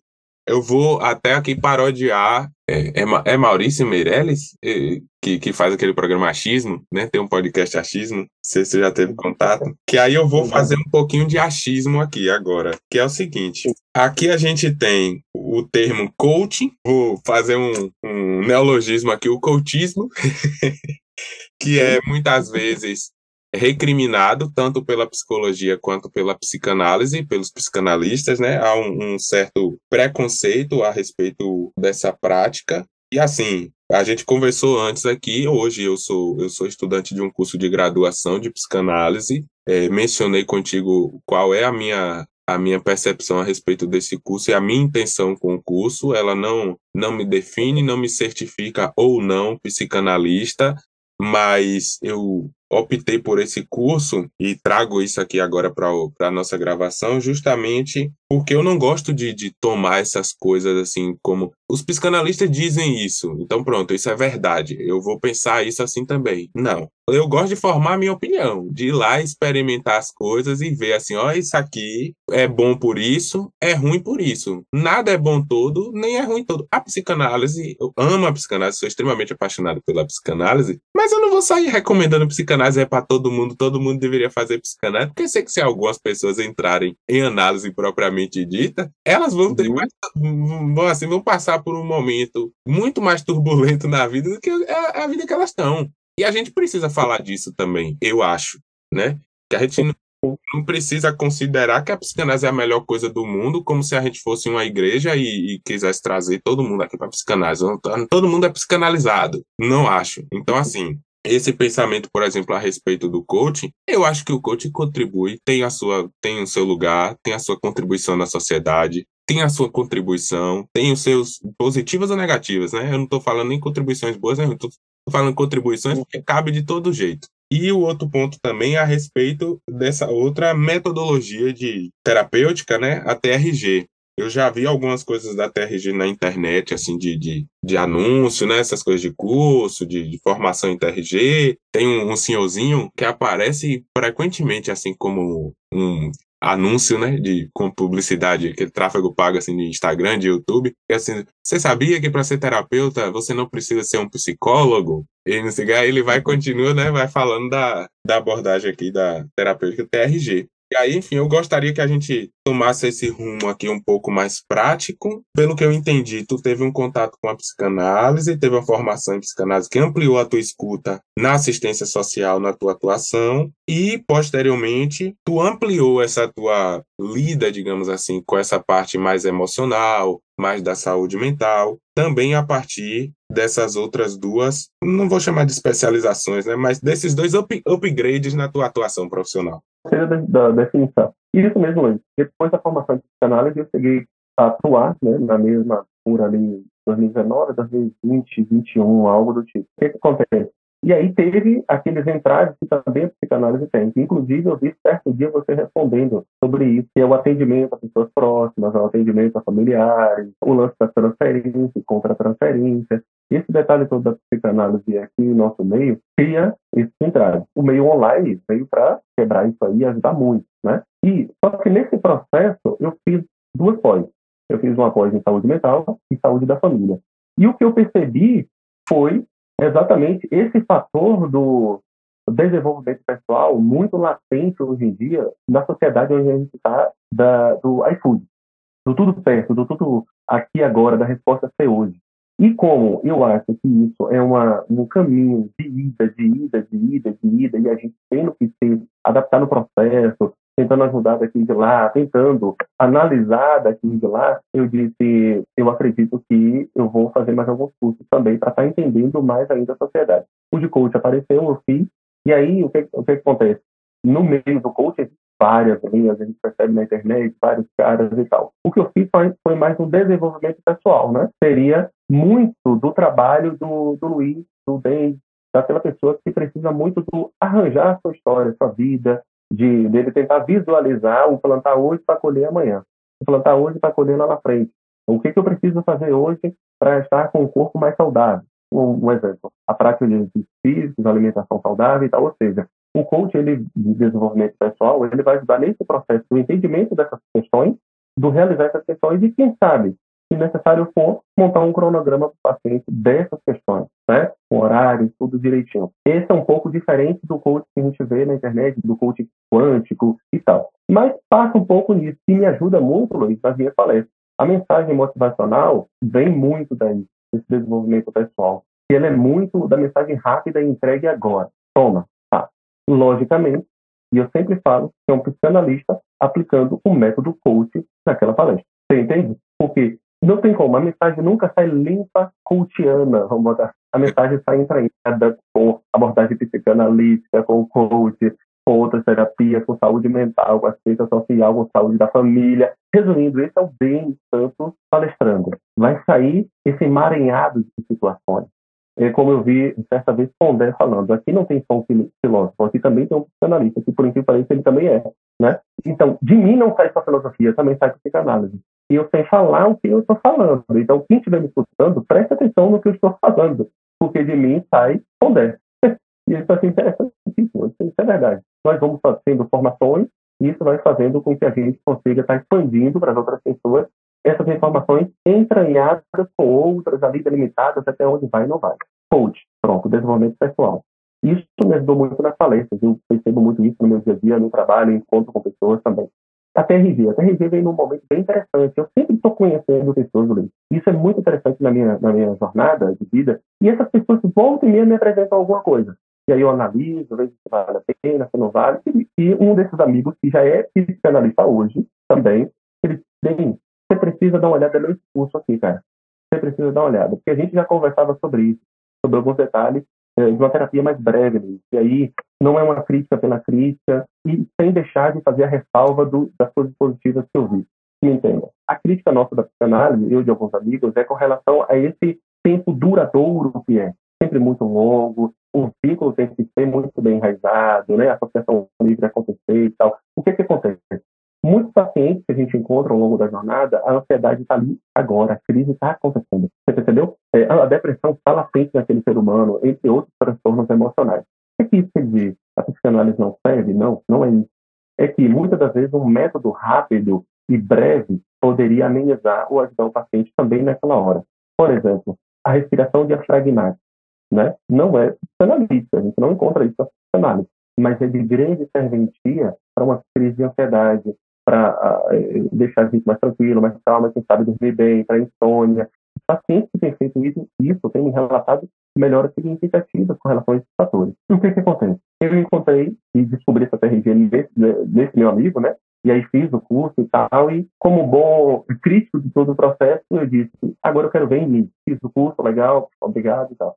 eu vou até aqui parodiar. É, é, é Maurício Meirelles, é, que, que faz aquele programa Achismo, né? Tem um podcast Achismo, não sei se você já teve contato. Que aí eu vou fazer um pouquinho de achismo aqui agora, que é o seguinte. Aqui a gente tem o termo coaching, vou fazer um, um neologismo aqui, o coachismo, que é muitas vezes recriminado tanto pela psicologia quanto pela psicanálise, pelos psicanalistas, né? Há um, um, certo preconceito a respeito dessa prática. E assim, a gente conversou antes aqui, hoje eu sou eu sou estudante de um curso de graduação de psicanálise. É, mencionei contigo qual é a minha a minha percepção a respeito desse curso e a minha intenção com o curso, ela não não me define, não me certifica ou não psicanalista, mas eu optei por esse curso e trago isso aqui agora para a nossa gravação, justamente porque eu não gosto de, de tomar essas coisas assim como os psicanalistas dizem isso. Então pronto, isso é verdade. Eu vou pensar isso assim também. Não. Eu gosto de formar minha opinião, de ir lá experimentar as coisas e ver assim, ó, isso aqui é bom por isso, é ruim por isso. Nada é bom todo, nem é ruim todo. A psicanálise, eu amo a psicanálise, sou extremamente apaixonado pela psicanálise, mas eu não vou sair recomendando psicanálise é para todo mundo, todo mundo deveria fazer psicanálise, porque sei que se algumas pessoas entrarem em análise propriamente propriamente dita, elas vão ter uhum. mais, vão, assim, vão passar por um momento muito mais turbulento na vida do que a, a vida que elas estão. E a gente precisa falar disso também, eu acho, né? Que a gente não, não precisa considerar que a psicanálise é a melhor coisa do mundo, como se a gente fosse uma igreja e, e quisesse trazer todo mundo aqui para psicanálise. Todo mundo é psicanalizado. Não acho. Então, assim, esse pensamento, por exemplo, a respeito do coaching, eu acho que o coaching contribui, tem a sua, tem o seu lugar, tem a sua contribuição na sociedade, tem a sua contribuição, tem os seus positivas ou negativas, né? Eu não estou falando nem contribuições boas, né? eu estou falando contribuições porque cabe de todo jeito. E o outro ponto também é a respeito dessa outra metodologia de terapêutica, né? A TRG. Eu já vi algumas coisas da TRG na internet, assim, de, de, de anúncio, né? Essas coisas de curso, de, de formação em TRG. Tem um, um senhorzinho que aparece frequentemente, assim, como um anúncio, né, de com publicidade, aquele tráfego pago assim de Instagram, de YouTube, que assim, você sabia que para ser terapeuta você não precisa ser um psicólogo? E aí ele vai continua, né, vai falando da, da abordagem aqui da terapêutica TRG. E aí, enfim, eu gostaria que a gente tomasse esse rumo aqui um pouco mais prático. Pelo que eu entendi, tu teve um contato com a psicanálise, teve uma formação em psicanálise que ampliou a tua escuta na assistência social, na tua atuação, e posteriormente tu ampliou essa tua lida, digamos assim, com essa parte mais emocional, mais da saúde mental, também a partir dessas outras duas, não vou chamar de especializações, né, mas desses dois up upgrades na tua atuação profissional seria da, da definição. Isso mesmo. Depois da formação de psicanálise, eu cheguei a atuar né, na mesma por ali 2019, 2020, 2021, algo do tipo. O que, que acontece? E aí teve aqueles entraves que também a psicanálise tem. Inclusive, eu vi certo dia você respondendo sobre isso, que é o atendimento a pessoas próximas, o atendimento a familiares, o lance da transferência contra-transferência. Esse detalhe todo da psicanálise aqui no nosso meio cria esse entrave. O meio online veio para quebrar isso aí e ajudar muito, né? E só que nesse processo eu fiz duas pós. Eu fiz uma pós em saúde mental e saúde da família. E o que eu percebi foi exatamente esse fator do desenvolvimento pessoal muito latente hoje em dia na sociedade onde a gente está do iFood, do tudo perto, do tudo aqui agora, da resposta ser hoje. E como eu acho que isso é uma, um caminho de ida, de ida, de ida, de ida, e a gente tendo que se adaptar no processo, tentando ajudar daqui de lá, tentando analisar daqui de lá, eu disse, eu acredito que eu vou fazer mais alguns cursos também para estar tá entendendo mais ainda a sociedade. O de coach apareceu, eu fiz, e aí o que, o que acontece? No meio do coach, várias linhas, a gente percebe na internet, vários caras e tal. O que eu fiz foi, foi mais um desenvolvimento pessoal, né? Seria muito do trabalho do, do Luiz, do Ben, daquela pessoa que precisa muito do arranjar a sua história, a sua vida, de dele tentar visualizar o plantar hoje para colher amanhã, o plantar hoje para colher lá na frente. O que, que eu preciso fazer hoje para estar com o corpo mais saudável? Um, um exemplo, a prática de exercícios físicos, alimentação saudável e tal, ou seja, o coach ele, de desenvolvimento pessoal, ele vai ajudar nesse processo do entendimento dessas questões, do realizar essas questões e, quem sabe, se necessário for, montar um cronograma para o paciente dessas questões, né? com horário, tudo direitinho. Esse é um pouco diferente do coach que a gente vê na internet, do coach quântico e tal. Mas passa um pouco nisso, que me ajuda muito, Luiz, nas minhas palestras. A mensagem motivacional vem muito daí, desse desenvolvimento pessoal. E ela é muito da mensagem rápida e entregue agora. Toma, tá. Logicamente, e eu sempre falo que é um psicanalista aplicando o método coach naquela palestra. Você entende? Porque não tem como, a mensagem nunca sai limpa, cultiana, vamos botar. A mensagem sai entranhada com abordagem psicanalítica, com coach, com outras terapias, com saúde mental, com assistência social, com saúde da família. Resumindo, esse é o bem tanto palestrando. Vai sair esse emaranhado de situações. É como eu vi certa vez Pondé falando, aqui não tem só um filósofo, aqui também tem um psicanalista, que por incrível que pareça ele também é, né? Então, de mim não sai só filosofia, também sai psicanálise e eu sei falar o que eu estou falando. Então, quem estiver me escutando, preste atenção no que eu estou falando, porque de mim sai Pondé. e isso é interessantíssimo, isso é verdade. Nós vamos fazendo formações e isso vai fazendo com que a gente consiga estar expandindo para as outras pessoas essas informações entranhadas com outras ali delimitadas até onde vai e não vai. Coach, pronto, desenvolvimento pessoal. Isso me ajudou muito nas palestras, eu percebo muito isso no meu dia a dia, no trabalho, encontro com pessoas também a TRV. A TRV vem num momento bem interessante. Eu sempre estou conhecendo pessoas, Luiz. Isso é muito interessante na minha, na minha jornada de vida. E essas pessoas voltam e meia me apresentam alguma coisa. E aí eu analiso, vejo se vale a pena, se não vale. E um desses amigos, que já é psicanalista hoje, também, ele bem, você precisa dar uma olhada no discurso aqui, cara. Você precisa dar uma olhada. Porque a gente já conversava sobre isso, sobre alguns detalhes. é, de uma terapia mais breve. E aí não é uma crítica pela crítica e sem deixar de fazer a ressalva do, das coisas positivas que eu vi. Me entenda. A crítica nossa da psicanálise, eu de alguns amigos, é com relação a esse tempo duradouro que é. Sempre muito longo, o vínculo tem que ser muito bem enraizado, né? A associação livre acontecer e tal. O que que acontece? Muitos pacientes que a gente encontra ao longo da jornada, a ansiedade está ali agora, a crise está acontecendo. Você percebeu? É, a depressão está latente naquele ser humano, entre outros transtornos emocionais. O que isso quer dizer? A psicanálise não serve? Não, não é isso. É que muitas das vezes um método rápido e breve poderia amenizar ou ajudar o paciente também naquela hora. Por exemplo, a respiração diafragmática, né? Não é psicanalista, a gente não encontra isso na psicanálise, mas é de grande serventia para uma crise de ansiedade, para uh, deixar a gente mais tranquilo, mais calma, quem sabe dormir bem, para insônia. Pacientes que têm feito isso, isso têm me relatado melhoras significativas com relação a esses fatores. E o que, que acontece? Eu encontrei e descobri essa TRG desse meu amigo, né? E aí fiz o curso e tal, e como bom crítico de todo o processo, eu disse, agora eu quero ver em mim. Fiz o curso, legal, obrigado e tal.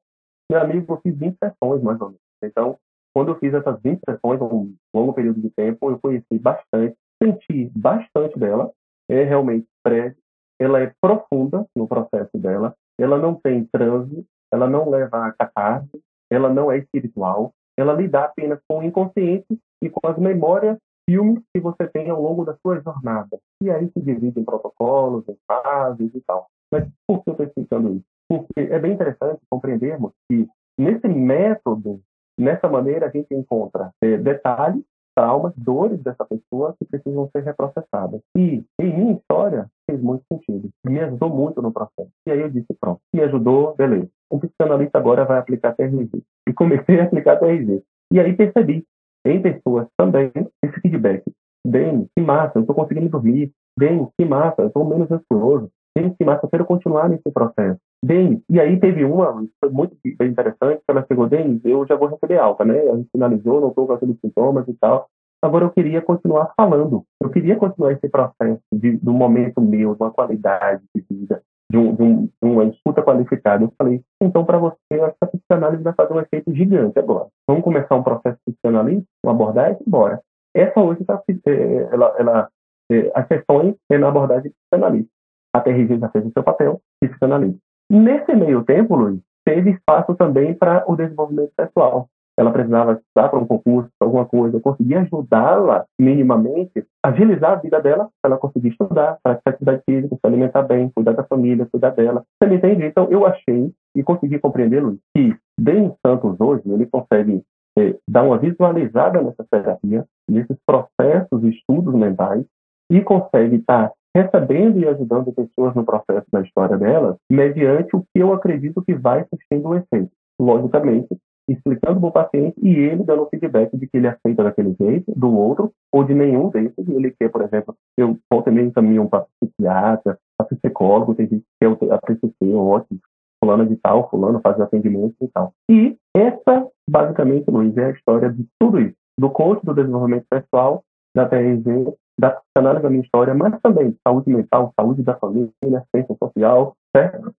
Meu amigo, eu fiz 20 sessões, mais ou menos. Então, quando eu fiz essas 20 sessões, um longo período de tempo, eu conheci bastante senti bastante dela, é realmente breve, ela é profunda no processo dela, ela não tem transe, ela não leva a catarse, ela não é espiritual, ela lida apenas com o inconsciente e com as memórias, filmes que você tem ao longo da sua jornada. E aí se divide em protocolos, em fases e tal. Mas por que eu estou explicando isso? Porque é bem interessante compreendermos que nesse método, nessa maneira, a gente encontra é, detalhes traumas, dores dessa pessoa que precisam ser reprocessadas. E, em minha história, fez muito sentido. Me ajudou muito no processo. E aí eu disse, pronto, me ajudou, beleza. O psicanalista agora vai aplicar TRG. E comecei a aplicar TRG. E aí percebi, em pessoas também, esse feedback. Bem, que massa, eu estou conseguindo dormir. Bem, que massa, eu estou menos ansioso. Bem, que massa, eu quero continuar nesse processo. Bem, e aí teve uma, foi muito interessante, ela chegou, bem, eu já vou receber alta, né? A gente finalizou, não estou com aqueles sintomas e tal. Agora eu queria continuar falando. Eu queria continuar esse processo de, do momento meu, de uma qualidade de vida, de, um, de, um, de uma escuta qualificada. Eu falei, então para você, eu que a psicanálise vai fazer um efeito gigante agora. Vamos começar um processo psicanalista, uma abordagem, bora. Essa hoje, tá, é, ela, ela, é, as sessões é na abordagem psicanalista. A TRG já fez o seu papel, psicanalista. Nesse meio tempo, Luiz, teve espaço também para o desenvolvimento pessoal. Ela precisava estudar para um concurso, alguma coisa. Eu consegui ajudá-la minimamente, agilizar a vida dela, para ela conseguir estudar, para fazer atividade física, se alimentar bem, cuidar da família, cuidar dela. Você me entende? Então, eu achei e consegui compreender, Luiz, que Ben Santos hoje, ele consegue é, dar uma visualizada nessa terapia, nesses processos e estudos mentais, e consegue estar recebendo e ajudando pessoas no processo da história delas, mediante o que eu acredito que vai surtindo o efeito. Logicamente, explicando para o paciente e ele dando feedback de que ele aceita daquele jeito, do outro, ou de nenhum desses. Ele quer, por exemplo, eu também encaminho para psiquiatra, para psicólogo, tem gente que quer a PCC, ótimo, fulano de tal, fulano faz atendimento e tal. E essa, basicamente, Luiz, é a história de tudo isso. Do coach, do desenvolvimento pessoal, da TRG, da psicanálise da minha história, mas também saúde mental, saúde da família, ciência social, certo?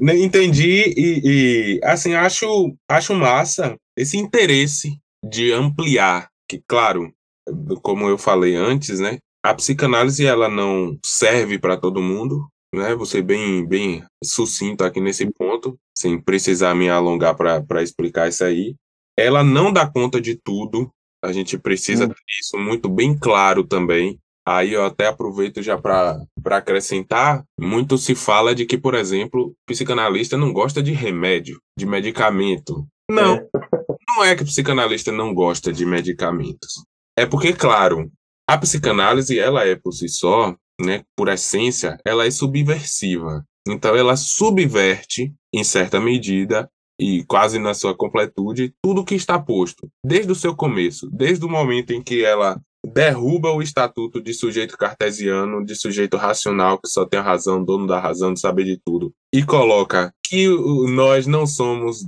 Né, entendi e, e, assim acho acho massa esse interesse de ampliar que claro como eu falei antes né a psicanálise ela não serve para todo mundo né você bem bem sucinto aqui nesse ponto sem precisar me alongar para explicar isso aí ela não dá conta de tudo a gente precisa hum. ter isso muito bem claro também Aí eu até aproveito já para acrescentar, muito se fala de que, por exemplo, o psicanalista não gosta de remédio, de medicamento. Não, é. não é que o psicanalista não gosta de medicamentos. É porque, claro, a psicanálise, ela é por si só, né, por essência, ela é subversiva. Então ela subverte, em certa medida, e quase na sua completude, tudo que está posto, desde o seu começo, desde o momento em que ela derruba o estatuto de sujeito cartesiano, de sujeito racional que só tem a razão, dono da razão, de saber de tudo, e coloca que nós não somos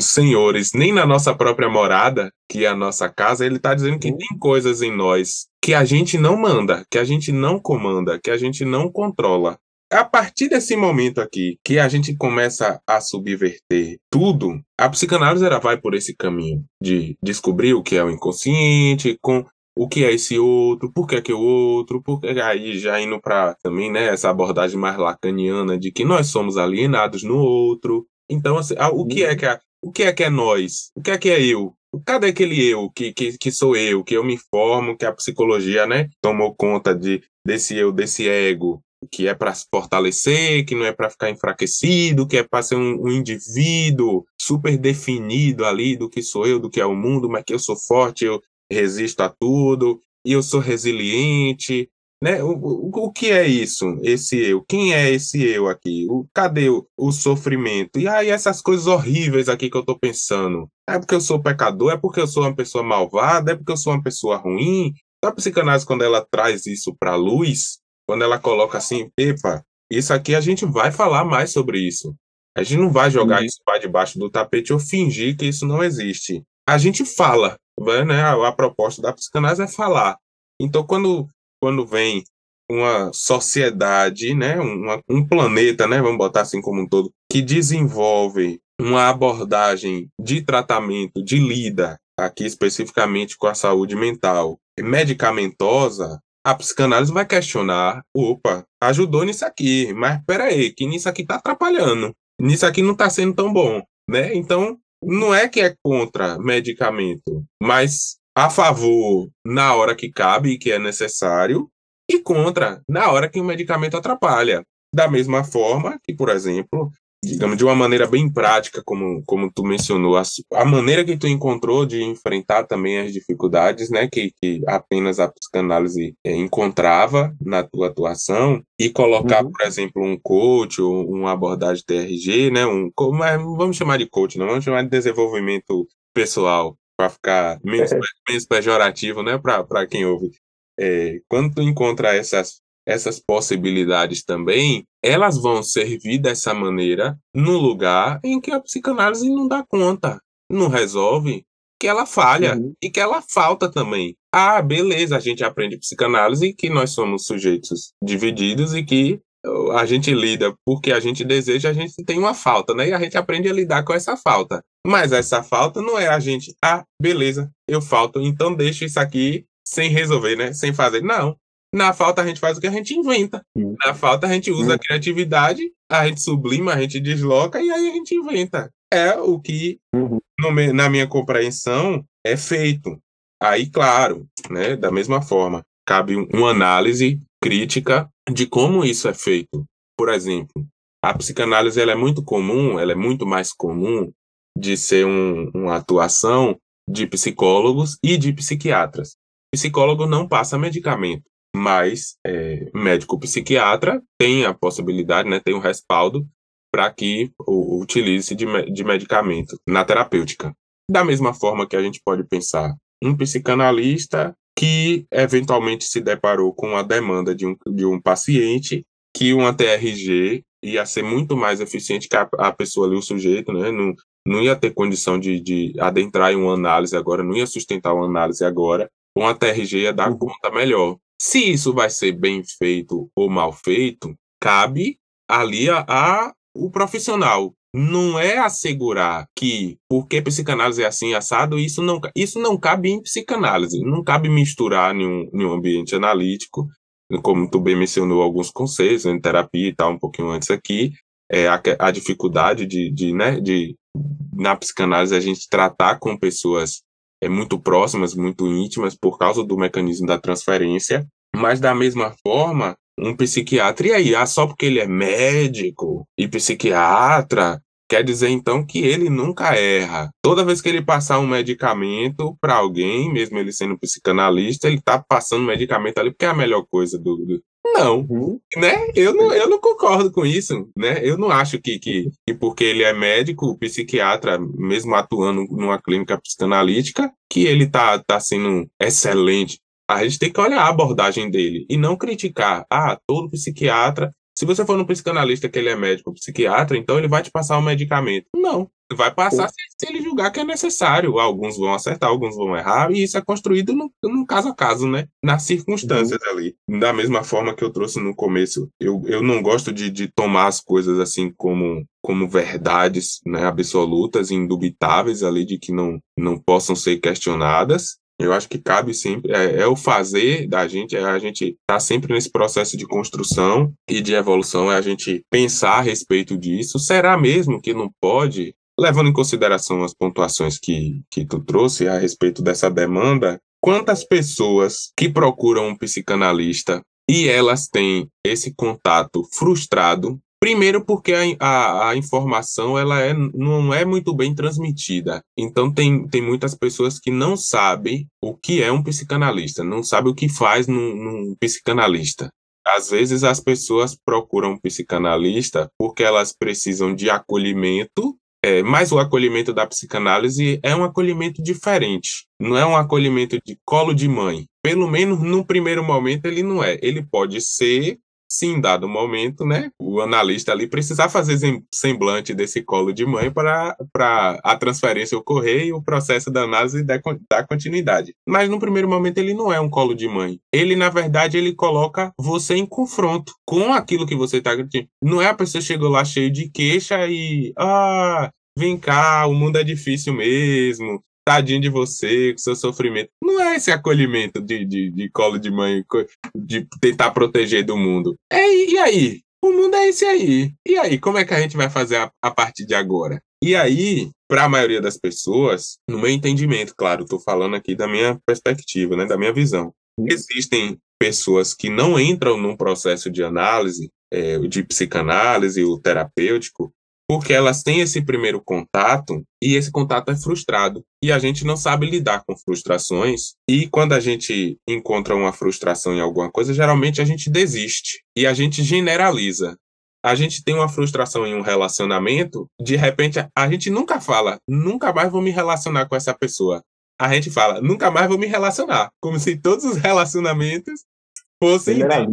senhores nem na nossa própria morada, que é a nossa casa, ele está dizendo que tem coisas em nós que a gente não manda, que a gente não comanda, que a gente não controla. A partir desse momento aqui, que a gente começa a subverter tudo, a psicanálise ela vai por esse caminho de descobrir o que é o inconsciente, com o que é esse outro, por que é que o outro, porque aí já indo para também, né, essa abordagem mais lacaniana de que nós somos alienados no outro. Então, assim, o que é que é, o que é que é nós? O que é que é eu? Cadê aquele eu que, que, que sou eu, que eu me formo, que a psicologia, né, tomou conta de desse eu, desse ego, que é para se fortalecer, que não é para ficar enfraquecido, que é para ser um, um, indivíduo super definido ali do que sou eu, do que é o mundo, mas que eu sou forte, eu resisto a tudo, e eu sou resiliente, né? O, o, o que é isso, esse eu? Quem é esse eu aqui? O, cadê o, o sofrimento? E aí essas coisas horríveis aqui que eu tô pensando. É porque eu sou pecador? É porque eu sou uma pessoa malvada? É porque eu sou uma pessoa ruim? Então, a psicanálise, quando ela traz isso para luz, quando ela coloca assim, epa, isso aqui a gente vai falar mais sobre isso. A gente não vai jogar isso para debaixo do tapete ou fingir que isso não existe. A gente fala, né? A, a proposta da psicanálise é falar. Então, quando, quando vem uma sociedade, né, uma, um planeta, né, vamos botar assim como um todo, que desenvolve uma abordagem de tratamento, de lida, aqui especificamente com a saúde mental, medicamentosa, a psicanálise vai questionar, opa, ajudou nisso aqui, mas peraí, que nisso aqui tá atrapalhando, nisso aqui não tá sendo tão bom, né? Então, não é que é contra medicamento, mas a favor na hora que cabe e que é necessário, e contra na hora que o medicamento atrapalha. Da mesma forma que, por exemplo, digamos, de uma maneira bem prática, como, como tu mencionou, a, a, maneira que tu encontrou de enfrentar também as dificuldades, né, que, que apenas a psicanálise é, encontrava na tua atuação, e colocar, uhum. por exemplo, um coach ou uma abordagem TRG, né, um, vamos chamar de coach, não vamos chamar de desenvolvimento pessoal, para ficar menos, é. menos pejorativo, né, para quem ouve. É, quando tu encontra essas essas possibilidades também, elas vão servir dessa maneira no lugar em que a psicanálise não dá conta, não resolve, que ela falha uhum. e que ela falta também. Ah, beleza, a gente aprende psicanálise que nós somos sujeitos divididos e que a gente lida porque a gente deseja, a gente tem uma falta, né? E a gente aprende a lidar com essa falta. Mas essa falta não é a gente, ah, beleza, eu falto, então deixa isso aqui sem resolver, né? Sem fazer. Não. Na falta a gente faz o que a gente inventa. Na falta a gente usa a criatividade, a gente sublima, a gente desloca e aí a gente inventa. É o que, uhum. no, na minha compreensão, é feito. Aí, claro, né, da mesma forma, cabe uma análise crítica de como isso é feito. Por exemplo, a psicanálise ela é muito comum, ela é muito mais comum de ser um, uma atuação de psicólogos e de psiquiatras. O psicólogo não passa medicamento mas é, médico psiquiatra tem a possibilidade, né, tem o um respaldo para que utilize de, de medicamento na terapêutica. Da mesma forma que a gente pode pensar um psicanalista que eventualmente se deparou com a demanda de um, de um paciente que uma TRG ia ser muito mais eficiente que a, a pessoa ali, o sujeito, né? Não, não ia ter condição de, de adentrar em uma análise agora, não ia sustentar uma análise agora. Uma TRG ia dar uhum. conta melhor. Se isso vai ser bem feito ou mal feito, cabe ali a, a o profissional. Não é assegurar que porque psicanálise é assim assado, isso não, isso não cabe em psicanálise. Não cabe misturar em um, ambiente analítico, como tu bem mencionou alguns conceitos, em terapia e tal, um pouquinho antes aqui, é, a, a dificuldade de, de, né, de, na psicanálise, a gente tratar com pessoas é, muito próximas, muito íntimas, por causa do mecanismo da transferência, mas da mesma forma, um psiquiatra, e aí, ah, só porque ele é médico e psiquiatra, quer dizer então que ele nunca erra. Toda vez que ele passar um medicamento para alguém, mesmo ele sendo psicanalista, ele está passando medicamento ali porque é a melhor coisa do. do... Não, uhum. né? Eu não, eu não concordo com isso, né? Eu não acho que, que, que porque ele é médico, psiquiatra, mesmo atuando numa clínica psicanalítica, que ele tá, tá sendo excelente. A gente tem que olhar a abordagem dele e não criticar. Ah, todo psiquiatra Se você for num psicanalista que ele é médico, psiquiatra, então ele vai te passar um medicamento. Não, vai passar se, se, ele julgar que é necessário. Alguns vão acertar, alguns vão errar, e isso é construído no, no caso a caso, né? Nas circunstâncias uhum. ali. Da mesma forma que eu trouxe no começo, eu, eu não gosto de, de tomar as coisas assim como, como verdades né, absolutas, indubitáveis ali, de que não, não possam ser questionadas. Eu acho que cabe sempre, é, é, o fazer da gente, é a gente tá sempre nesse processo de construção e de evolução, é a gente pensar a respeito disso. Será mesmo que não pode levando em consideração as pontuações que, que tu trouxe a respeito dessa demanda, quantas pessoas que procuram um psicanalista e elas têm esse contato frustrado Primeiro porque a, a, a, informação ela é, não é muito bem transmitida. Então tem, tem muitas pessoas que não sabem o que é um psicanalista, não sabem o que faz num, num psicanalista. Às vezes as pessoas procuram um psicanalista porque elas precisam de acolhimento é, mas o acolhimento da psicanálise é um acolhimento diferente. Não é um acolhimento de colo de mãe. Pelo menos no primeiro momento ele não é. Ele pode ser se em dado momento, né, o analista ali precisar fazer semblante desse colo de mãe para, a transferência ocorrer e o processo da análise dar, dar continuidade. Mas no primeiro momento ele não é um colo de mãe. Ele, na verdade, ele coloca você em confronto com aquilo que você está Não é a pessoa chegou lá cheio de queixa e ah, vem cá, o mundo é difícil mesmo, tadinho de você, com seu sofrimento. Não é esse acolhimento de, de, de colo de mãe, de tentar proteger do mundo. É, e aí? O mundo é esse aí. E aí, como é que a gente vai fazer a, a partir de agora? E aí, para a maioria das pessoas, no meu entendimento, claro, estou falando aqui da minha perspectiva, né, da minha visão. Existem pessoas que não entram num processo de análise, é, de psicanálise ou terapêutico, porque elas têm esse primeiro contato e esse contato é frustrado. E a gente não sabe lidar com frustrações. E quando a gente encontra uma frustração em alguma coisa, geralmente a gente desiste e a gente generaliza. A gente tem uma frustração em um relacionamento, de repente a gente nunca fala, nunca mais vou me relacionar com essa pessoa. A gente fala, nunca mais vou me relacionar. Como se todos os relacionamentos fossem né?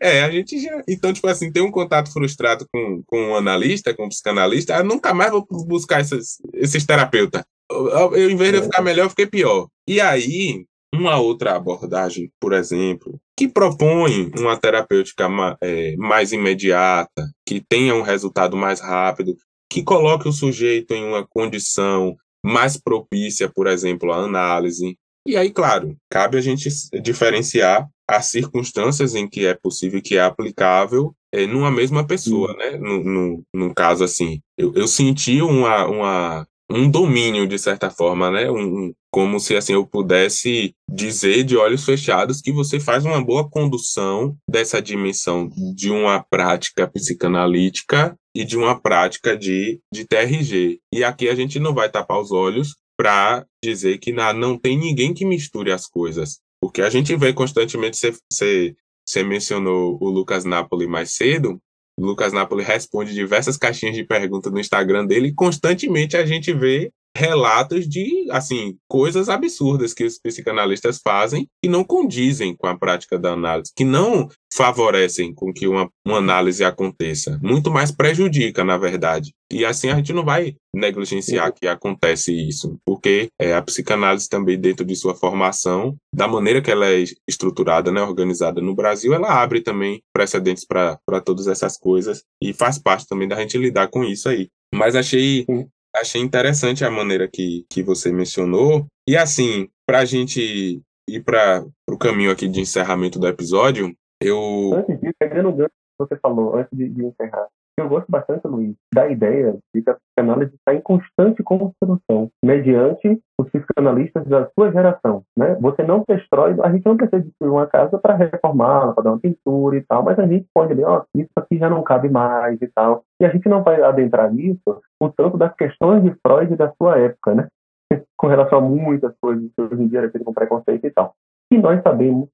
É, a gente já. Então, tipo assim, tem um contato frustrado com, com um analista, com um psicanalista, nunca mais vou buscar esses, esses terapeutas. Eu, eu, em vez de eu ficar é. melhor, eu fiquei pior. E aí, uma outra abordagem, por exemplo, que propõe uma terapêutica é, mais imediata, que tenha um resultado mais rápido, que coloque o sujeito em uma condição mais propícia, por exemplo, à análise. E aí, claro, cabe a gente diferenciar as circunstâncias em que é possível que é aplicável é, numa mesma pessoa, né? No, no, no caso, assim, eu, eu senti uma, uma, um domínio, de certa forma, né? Um, como se, assim, eu pudesse dizer de olhos fechados que você faz uma boa condução dessa dimensão de uma prática psicanalítica e de uma prática de, de TRG. E aqui a gente não vai tapar os olhos para dizer que não, não tem ninguém que misture as coisas. Porque a gente vê constantemente, você, você, você mencionou o Lucas Napoli mais cedo, o Lucas Napoli responde diversas caixinhas de perguntas no Instagram dele. E constantemente a gente vê relatos de, assim, coisas absurdas que os psicanalistas fazem e não condizem com a prática da análise, que não favorecem com que uma, uma análise aconteça, muito mais prejudica, na verdade. E assim a gente não vai negligenciar que acontece isso, porque é, a psicanálise também dentro de sua formação, da maneira que ela é estruturada, né, organizada no Brasil, ela abre também precedentes para todas essas coisas e faz parte também da gente lidar com isso aí. Mas achei achei interessante a maneira que, que você mencionou. E assim, para a gente ir para o caminho aqui de encerramento do episódio, eu. Antes disso, pegando o gancho que você falou, antes de, de encerrar, eu gosto bastante, Luiz, da ideia de que a psicanálise está em constante construção, mediante os psicanalistas da sua geração. Né? Você não destrói, a gente não precisa destruir uma casa para reformar, para dar uma pintura e tal, mas a gente pode ler, ó, isso aqui já não cabe mais e tal. E a gente não vai adentrar nisso o tanto das questões de Freud da sua época, né? com relação a muitas coisas que hoje em dia é com preconceito e tal. E nós sabemos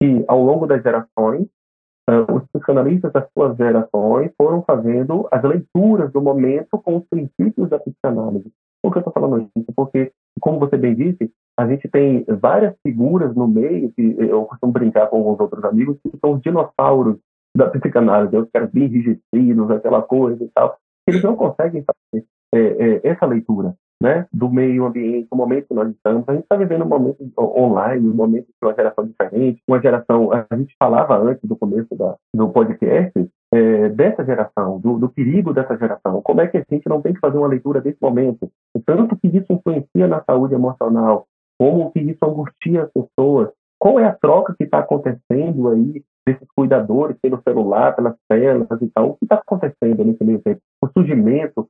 que, ao longo das gerações, os psicanalistas das suas gerações foram fazendo as leituras do momento com os princípios da psicanálise. Por que eu estou falando isso? Porque, como você bem disse, a gente tem várias figuras no meio, que eu costumo brincar com alguns outros amigos, que são os dinossauros da psicanálise, os caras bem enrijecidos, aquela coisa e tal, eles não conseguem fazer é, é, essa leitura né, do meio ambiente, o momento que nós estamos. A gente está vivendo um momento online, um momento de uma geração diferente, uma geração. A gente falava antes do começo da, do podcast é, dessa geração, do, do, perigo dessa geração. Como é que a gente não tem que fazer uma leitura desse momento? O tanto que isso influencia na saúde emocional, como que isso angustia as pessoas, qual é a troca que está acontecendo aí desses cuidadores pelo celular, pelas telas e tal? O que está acontecendo nesse meio tempo? O surgimento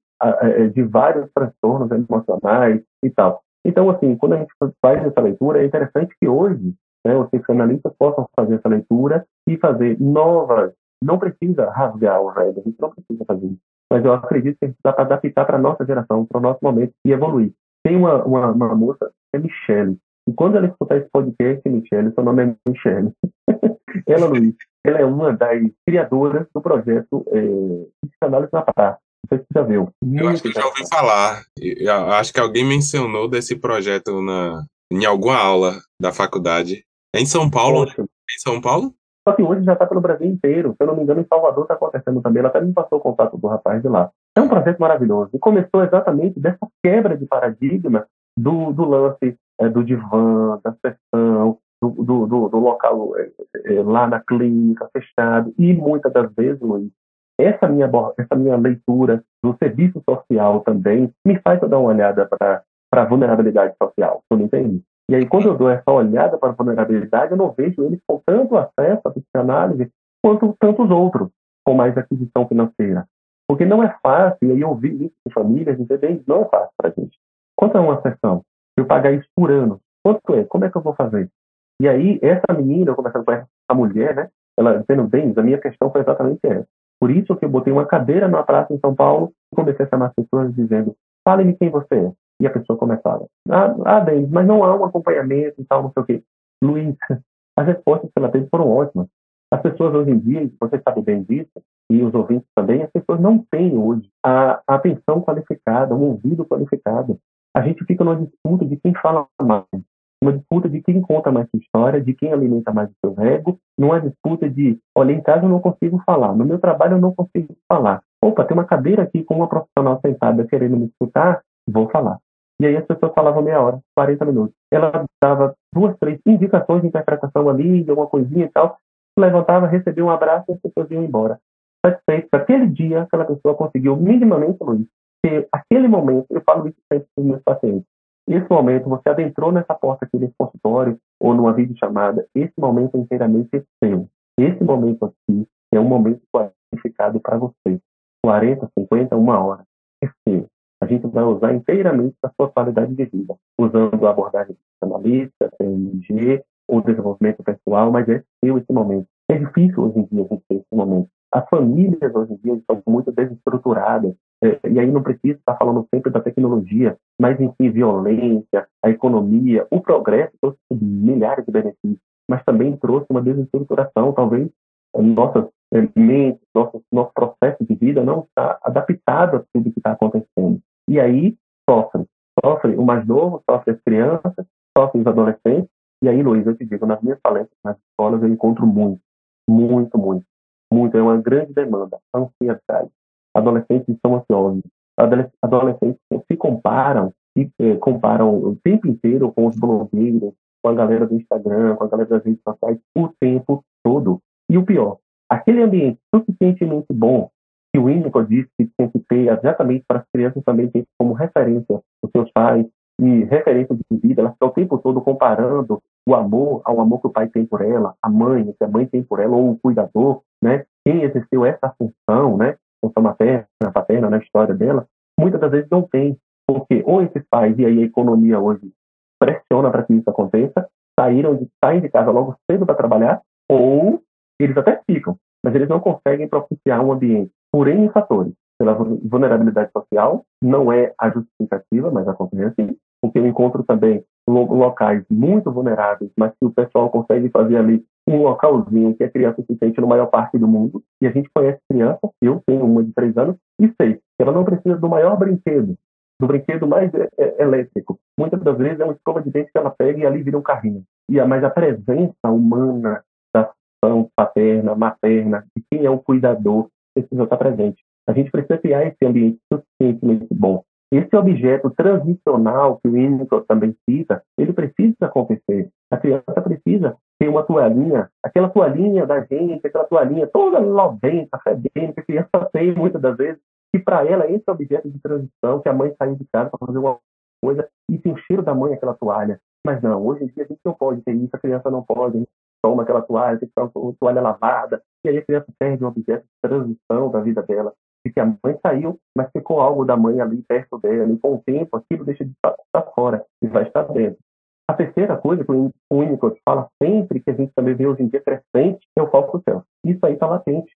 de vários transtornos emocionais e tal. Então, assim, quando a gente faz essa leitura, é interessante que hoje né, os psicanalistas possam fazer essa leitura e fazer novas. Não precisa rasgar o velho, a gente não precisa fazer isso. Mas eu acredito que a gente dá para adaptar para a nossa geração, para o nosso momento e evoluir. Tem uma, uma, uma moça, é Michelle, e quando ela escutar esse podcast, Michelle, seu nome é Michelle. ela, Luiz, ela é uma das criadoras do projeto é, Psicanálise na Praça. Não sei se você já viu. Eu acho que já ouvi falar. Eu acho que alguém mencionou desse projeto na, em alguma aula da faculdade. É em São Paulo? Poxa. Em São Paulo? Só que hoje já está pelo Brasil inteiro. Se eu não me engano, em Salvador está acontecendo também. Ela até me passou o contato do rapaz de lá. É um projeto maravilhoso. E começou exatamente dessa quebra de paradigma do, do lance é, do divã, da sessão, do, do, do, do local é, é, lá na clínica, fechado. E muitas das vezes, Luiz, essa minha, essa minha leitura do serviço social também me faz dar uma olhada para a vulnerabilidade social, tu não entende? E aí, quando eu dou essa olhada para a vulnerabilidade, eu não vejo eles com tanto acesso à psicanálise quanto tantos outros com mais aquisição financeira. Porque não é fácil, e aí eu ouvi isso de famílias, entender, não é fácil para a gente. Quanto é uma sessão? Eu pagar isso por ano. Quanto é? Como é que eu vou fazer? E aí, essa menina, eu conversando com essa mulher, né? Ela dizendo, bem, a minha questão foi exatamente essa. Por isso que eu botei uma cadeira na praça em São Paulo e comecei a chamar as pessoas dizendo, fale-me quem você é. E a pessoa começava, ah, ah Denis, mas não há um acompanhamento e tal, não sei o quê. Luiz, as respostas que ela teve foram ótimas. As pessoas hoje em dia, você sabe bem disso, e os ouvintes também, as pessoas não têm hoje a, a atenção qualificada, o ouvido qualificado. A gente fica numa disputa de quem fala mais, uma disputa de quem conta mais sua história, de quem alimenta mais o seu ego, numa disputa de, olha, em casa eu não consigo falar, no meu trabalho eu não consigo falar. Opa, tem uma cadeira aqui com uma profissional sentada querendo me escutar, vou falar. E aí as pessoas falavam meia hora, 40 minutos. Ela dava duas, três indicações de interpretação ali, de alguma coisinha e tal, levantava, recebia um abraço e as pessoas iam embora. Satisfeito aquele dia aquela pessoa conseguiu minimamente, Luiz, ter aquele momento, eu falo isso sempre para os meus pacientes, esse momento, você adentrou nessa porta aqui nesse consultório ou numa videochamada, esse momento é inteiramente seu. Esse momento aqui é um momento qualificado para você. 40, 50, uma hora. É seu. A gente vai usar inteiramente a sua qualidade de vida, usando a abordagem analítica, PNG, ou desenvolvimento pessoal, mas é seu esse momento. É difícil hoje em dia a gente ter esse momento. As famílias hoje em dia estão muito desestruturadas. É, e aí não precisa estar falando sempre da tecnologia, mas si, violência, a economia, o progresso trouxe milhares de benefícios, mas também trouxe uma desestruturação. Talvez nossas mentes, nosso, nosso processo de vida não está adaptado a tudo que está acontecendo. E aí sofre. Sofre o mais novo, sofre as crianças, sofre os adolescentes. E aí, Luiz, eu te digo, nas minhas palestras, nas escolas, eu encontro muito, muito, muito muito, é uma grande demanda, ansiedade. Adolescentes estão ansiosos. Adolescentes se comparam e eh, comparam o tempo inteiro com os blogueiros, com a galera do Instagram, com a galera das redes sociais, o tempo todo. E o pior, aquele ambiente suficientemente bom que o Winnicott disse que tem que ter exatamente para as crianças também ter como referência os seus pais e referência de vida, elas estão o tempo todo comparando o amor ao amor que o pai tem por ela, a mãe, que a mãe tem por ela, ou o cuidador, né? Quem exerceu essa função, né? Função materna, paterna na história dela, muitas das vezes não tem. Porque ou esses pais, e aí a economia hoje pressiona para que isso aconteça, saíram de, saem de casa logo cedo para trabalhar, ou eles até ficam, mas eles não conseguem propiciar um ambiente por N fatores. Pela vulnerabilidade social, não é a justificativa, mas acontece assim, porque eu encontro também locais muito vulneráveis, mas que o pessoal consegue fazer ali um localzinho que a criança se sente no maior parque do mundo. E a gente conhece criança, eu tenho uma de três anos, e sei que ela não precisa do maior brinquedo, do brinquedo mais é, é, elétrico. Muitas das vezes é uma escova de dente que ela pega e ali vira um carrinho. E a, mas a presença humana das relação paterna, materna, de quem é o cuidador, precisa estar presente. A gente precisa criar esse ambiente suficientemente bom. Esse objeto transicional que o Winnicott também cita, ele precisa acontecer. A criança precisa ter uma toalhinha, aquela toalhinha da gente, aquela toalhinha toda lobenta, fedendo, que a criança tem muitas das vezes, e para ela esse objeto de transição, que a mãe saiu de casa para fazer uma coisa e tem o cheiro da mãe aquela toalha. Mas não, hoje em dia a gente não pode ter isso, a criança não pode, toma aquela toalha, tem que uma toalha lavada, e aí a criança perde o objeto de transição da vida dela de que a mãe saiu, mas ficou algo da mãe ali perto dela, e com o tempo aquilo deixa de estar fora e vai estar dentro. A terceira coisa que o Winnicott fala sempre, que a gente também vê hoje em dia crescente, é o falso céu. Isso aí está latente.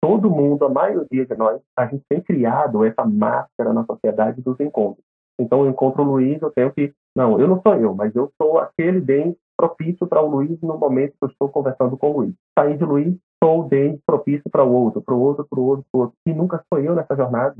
Todo mundo, a maioria de nós, a gente tem criado essa máscara na sociedade dos encontros. Então, eu encontro o Luiz, eu tenho que. Não, eu não sou eu, mas eu sou aquele bem propício para o Luiz no momento que eu estou conversando com o Luiz. Sair de Luiz, sou o bem propício para o outro, para o outro, para o outro, para o outro. E nunca sou eu nessa jornada.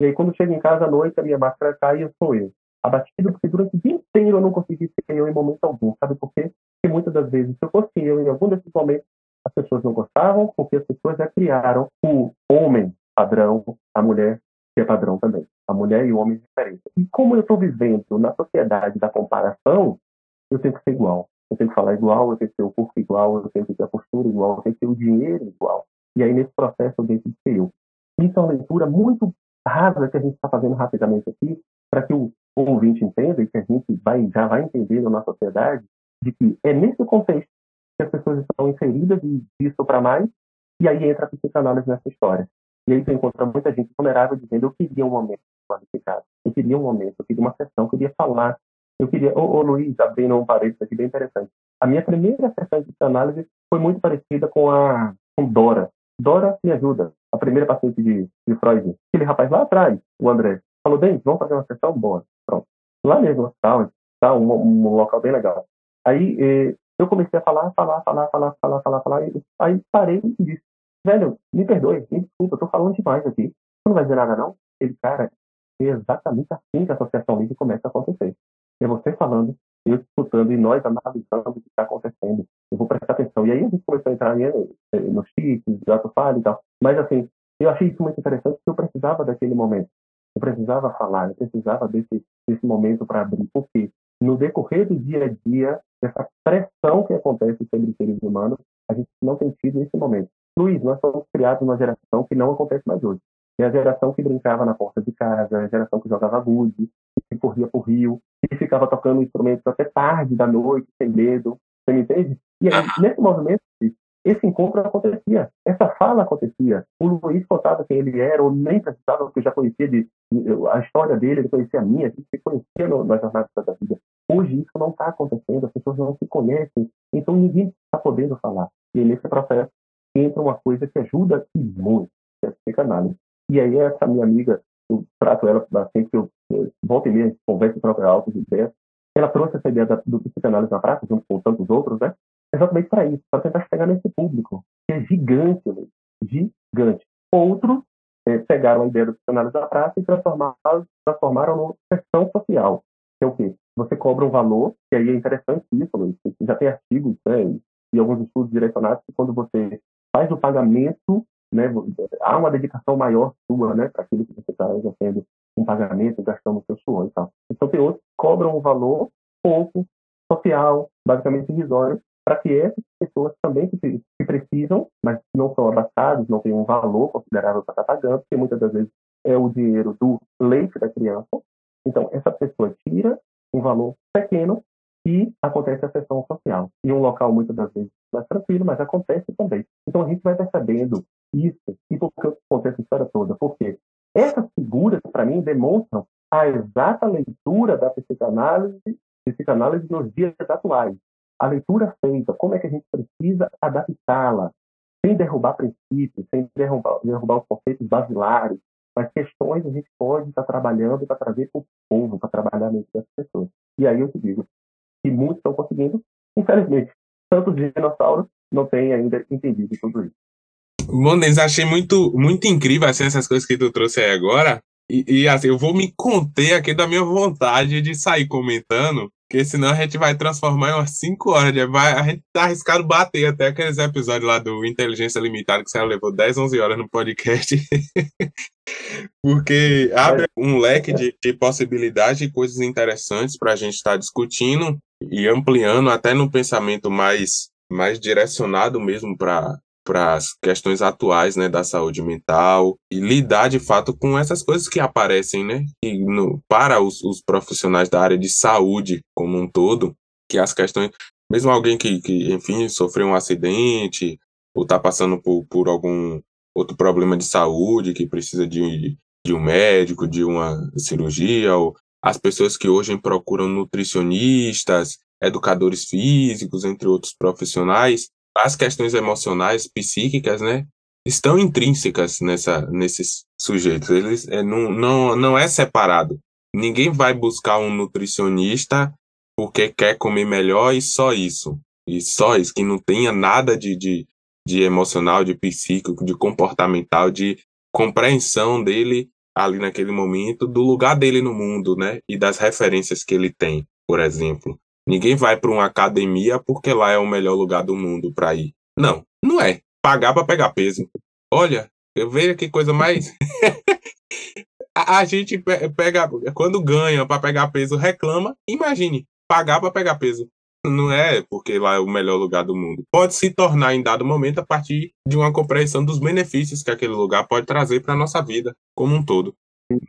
E aí, quando chego em casa à noite, a minha máscara cai e eu sou eu. Abatido, porque durante o dia inteiro eu não consegui ser eu em momento algum. Sabe por quê? Porque muitas das vezes, se eu fosse eu em algum desses momentos, as pessoas não gostavam, porque as pessoas já criaram o homem padrão, a mulher que é padrão também. A mulher e o homem diferente. E como eu estou vivendo na sociedade da comparação, eu tenho que ser igual eu tenho que falar igual, eu tenho que ter o corpo igual, eu tenho que ter a postura igual, eu tenho que ter o dinheiro igual. E aí, nesse processo, eu deixo de ser eu. Isso é uma leitura muito rasa que a gente está fazendo rapidamente aqui, para que o ouvinte entenda e que a gente vai, já vai entender na nossa sociedade, de que é nesse contexto que as pessoas estão inseridas e disso para mais, e aí entra a psicanálise nessa história. E aí você encontra muita gente vulnerável dizendo eu queria um momento qualificado, eu queria um momento, eu queria uma sessão, eu queria falar eu queria, ô, ô Luiz, abrindo um parênteses aqui bem interessante. A minha primeira sessão de análise foi muito parecida com a com Dora. Dora me ajuda, a primeira paciente de, de Freud. Aquele rapaz lá atrás, o André, falou, bem, vamos fazer uma sessão boa. Pronto. Lá mesmo, hospital, tá, um, um local bem legal. Aí eh, eu comecei a falar, falar, falar, falar, falar, falar, falar. E, aí parei e disse, velho, me perdoe, me desculpa, eu tô falando demais aqui. Você não vai dizer nada, não? Ele, cara, é exatamente assim que a associação livre começa a acontecer. É você falando, eu escutando e nós analisando o que está acontecendo. Eu vou prestar atenção. E aí a gente começou a entrar eh, eh, nos chips, gato falha e tal. Mas assim, eu achei isso muito interessante porque eu precisava daquele momento. Eu precisava falar, eu precisava desse, desse momento para abrir. Porque no decorrer do dia a dia, essa pressão que acontece sobre os seres humanos, a gente não tem tido esse momento. Luiz, nós somos criados numa geração que não acontece mais hoje. É a geração que brincava na porta de casa, a geração que jogava gude, que corria por rio, que ficava tocando instrumentos até tarde da noite, sem medo. Você me entende? E aí, nesse movimento, esse encontro acontecia, essa fala acontecia. O Luiz contava quem ele era, ou nem precisava, porque eu já conhecia de, a história dele, ele conhecia a minha, se conhecia no, na jornada da vida. Hoje isso não está acontecendo, as pessoas não se conhecem, então ninguém está podendo falar. E nesse processo entra uma coisa que ajuda muito, que é a psicanálise. E aí essa minha amiga, eu trato ela sempre que eu, eu volto e meia, conversa com ela ideia, ela trouxe essa ideia da, do psicanálise na prática, junto com tantos outros, né? Exatamente para isso, para tentar chegar nesse público, que é gigante, né? gigante. Outros é, pegaram a ideia do psicanálise na prática e transformaram, transformaram numa questão social, que é o quê? Você cobra um valor, que aí é interessante isso, Luiz, já tem artigos né, e alguns estudos direcionados que quando você faz o pagamento né, há uma dedicação maior sua, né, para aquilo que você está exercendo um pagamento, gastando o seu suor e tal. Então tem outros que cobram um valor pouco social, basicamente irrisório, para que essas pessoas também que, precisam, mas não são abastadas, não têm um valor considerável para estar pagando, porque muitas das vezes é o dinheiro do leite da criança. Então essa pessoa tira um valor pequeno e acontece a sessão social. Em um local muitas das vezes mais tranquilo, mas acontece também. Então a gente vai percebendo isso. E por que eu contei essa história toda? Porque essas figuras, para mim, demonstram a exata leitura da psicanálise, psicanálise nos dias atuais. A leitura feita, como é que a gente precisa adaptá-la, sem derrubar princípios, sem derrubar, derrubar os conceitos basilares, mas questões a gente pode estar trabalhando para trazer para o povo, para trabalhar mente das pessoas. E aí eu te digo que muitos estão conseguindo, infelizmente, tantos dinossauros não têm ainda entendido tudo isso. Bom, achei muito, muito incrível assim, essas coisas que tu trouxe aí agora. E, e, assim, eu vou me conter aqui da minha vontade de sair comentando, Porque senão a gente vai transformar em umas 5 horas. Vai, a gente tá arriscado bater até aqueles episódios lá do Inteligência Limitada, que você levou 10, 11 horas no podcast. Porque abre um leque de, de possibilidades e coisas interessantes para a gente estar tá discutindo e ampliando até no pensamento mais, mais direcionado mesmo para para as questões atuais né, da saúde mental e lidar de fato com essas coisas que aparecem, né? E no, para os, os profissionais da área de saúde como um todo, que as questões, mesmo alguém que, que enfim, sofreu um acidente ou está passando por, por algum outro problema de saúde que precisa de, de um médico, de uma cirurgia, ou as pessoas que hoje procuram nutricionistas, educadores físicos, entre outros profissionais, as questões emocionais, psíquicas, né, estão intrínsecas nessa, nesses sujeitos. Eles é, não, não, não é separado. Ninguém vai buscar um nutricionista porque quer comer melhor e só isso. E só isso, que não tenha nada de, de, de emocional, de psíquico, de comportamental, de compreensão dele ali naquele momento, do lugar dele no mundo, né? E das referências que ele tem, por exemplo. Ninguém vai para uma academia porque lá é o melhor lugar do mundo para ir. Não, não é. Pagar para pegar peso. Olha, eu vejo que coisa mais. a, a, gente pega, quando ganha para pegar peso, reclama. Imagine, pagar para pegar peso. Não é porque lá é o melhor lugar do mundo. Pode se tornar em dado momento a partir de uma compreensão dos benefícios que aquele lugar pode trazer para nossa vida como um todo.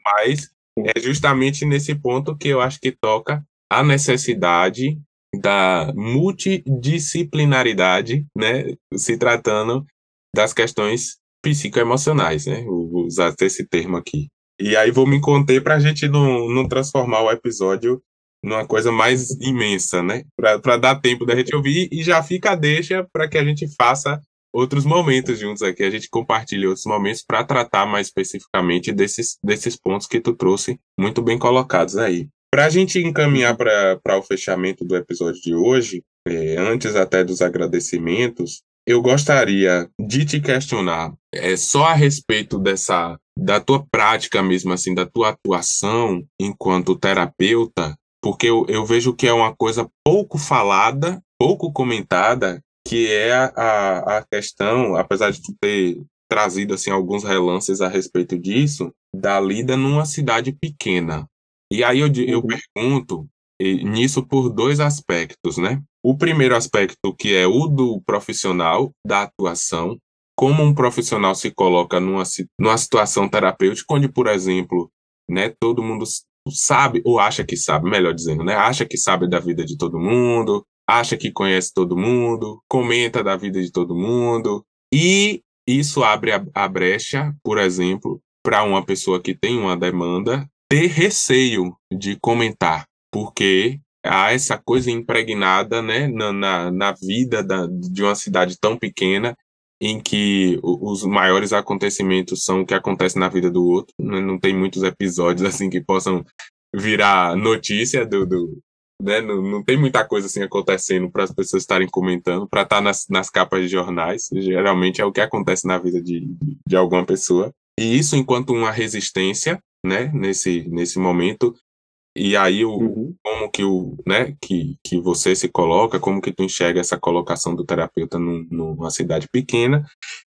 Mas é justamente nesse ponto que eu acho que toca a necessidade da multidisciplinaridade, né, se tratando das questões psicoemocionais, né, vou usar esse termo aqui. E aí vou me conter para a gente não, não transformar o episódio numa coisa mais imensa, né, para dar tempo da gente ouvir e já fica a deixa para que a gente faça outros momentos juntos aqui, a gente compartilhe outros momentos para tratar mais especificamente desses, desses pontos que tu trouxe muito bem colocados aí. Para a gente encaminhar para o fechamento do episódio de hoje, é, antes até dos agradecimentos, eu gostaria de te questionar é, só a respeito dessa da tua prática mesmo, assim, da tua atuação enquanto terapeuta, porque eu, eu vejo que é uma coisa pouco falada, pouco comentada, que é a, a questão, apesar de tu ter trazido assim alguns relances a respeito disso, da lida numa cidade pequena. E aí eu, eu uhum. pergunto nisso por dois aspectos, né? O primeiro aspecto, que é o do profissional, da atuação, como um profissional se coloca numa, numa situação terapêutica, onde, por exemplo, né, todo mundo sabe, ou acha que sabe, melhor dizendo, né? Acha que sabe da vida de todo mundo, acha que conhece todo mundo, comenta da vida de todo mundo, e isso abre a, a brecha, por exemplo, para uma pessoa que tem uma demanda ter receio de comentar, porque há essa coisa impregnada né, na, na, na vida da, de uma cidade tão pequena em que os maiores acontecimentos são o que acontece na vida do outro. Né, não tem muitos episódios assim que possam virar notícia do, do né? Não, não tem muita coisa assim acontecendo para as pessoas estarem comentando, para estar tá nas, nas capas de jornais. Geralmente é o que acontece na vida de, de alguma pessoa. E isso enquanto uma resistência né, nesse, nesse momento. E aí o, uhum. como que o, né, que, que você se coloca, como que tu enxerga essa colocação do terapeuta num, numa cidade pequena.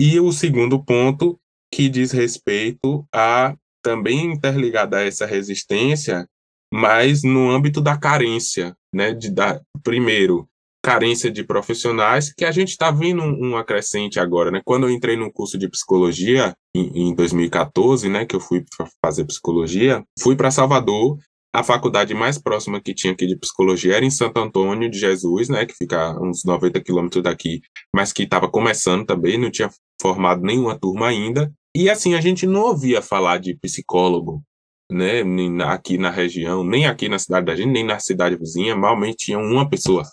E o segundo ponto que diz respeito a também interligada a essa resistência, mas no âmbito da carência, né, de dar primeiro carência de profissionais, que a gente está vendo um, um acrescente agora, né? Quando eu entrei no curso de psicologia em, em 2014, né, que eu fui fazer psicologia, fui para Salvador. A faculdade mais próxima que tinha aqui de psicologia era em Santo Antônio de Jesus, né, que fica uns 90 quilômetros daqui, mas que estava começando também, não tinha formado nenhuma turma ainda. E assim, a gente não ouvia falar de psicólogo, né, aqui na região, nem aqui na cidade da gente, nem na cidade vizinha, malmente tinha uma pessoa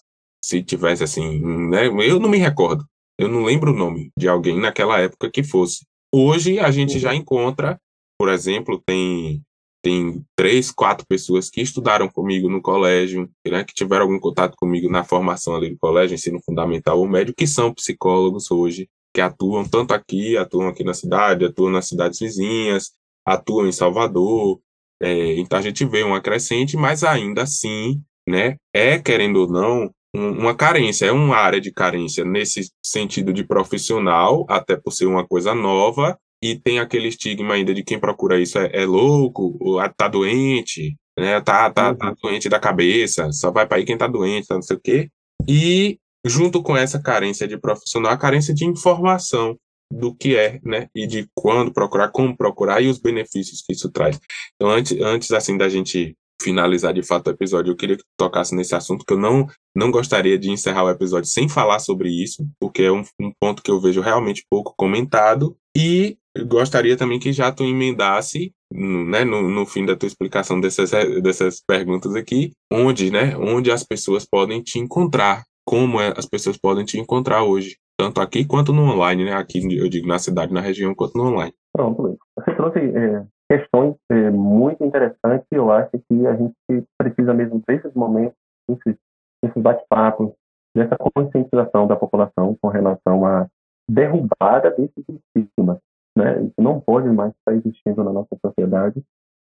se tivesse assim, né? Eu não me recordo, eu não lembro o nome de alguém naquela época que fosse. Hoje a gente já uhum. encontra, por exemplo, tem tem três, quatro pessoas que estudaram comigo no colégio, né, que tiveram algum contato comigo na formação ali do colégio, ensino fundamental ou médio, que são psicólogos hoje, que atuam tanto aqui, atuam aqui na cidade, atuam nas cidades vizinhas, atuam em Salvador. É, então a gente vê uma crescente, mas ainda assim né, é, querendo ou não, uma carência, é uma área de carência nesse sentido de profissional, até por ser uma coisa nova, e tem aquele estigma ainda de quem procura isso é, é louco, ou ah, tá doente, né? Tá, tá, tá uhum. tá doente da cabeça, só vai para aí quem tá doente, tá não sei o quê. E junto com essa carência de profissional, a carência de informação do que é, né? E de quando procurar, como procurar e os benefícios que isso traz. Então, antes, antes assim da gente finalizar de fato o episódio, eu queria que tu tocasse nesse assunto, que eu não, não gostaria de encerrar o episódio sem falar sobre isso, porque é um, um ponto que eu vejo realmente pouco comentado, e gostaria também que já tu emendasse, né, no, no fim da tua explicação dessas, dessas perguntas aqui, onde, né, onde as pessoas podem te encontrar, como é, as pessoas podem te encontrar hoje, tanto aqui quanto no online, né, aqui eu digo na cidade, na região, quanto no online. Pronto, você trouxe é, questões é, muito interessantes eu acho que a gente precisa mesmo desses momentos, desses, desses bate-papos, dessa conscientização da população com relação à derrubada desses estigmas. Né? Isso não pode mais estar existindo na nossa sociedade,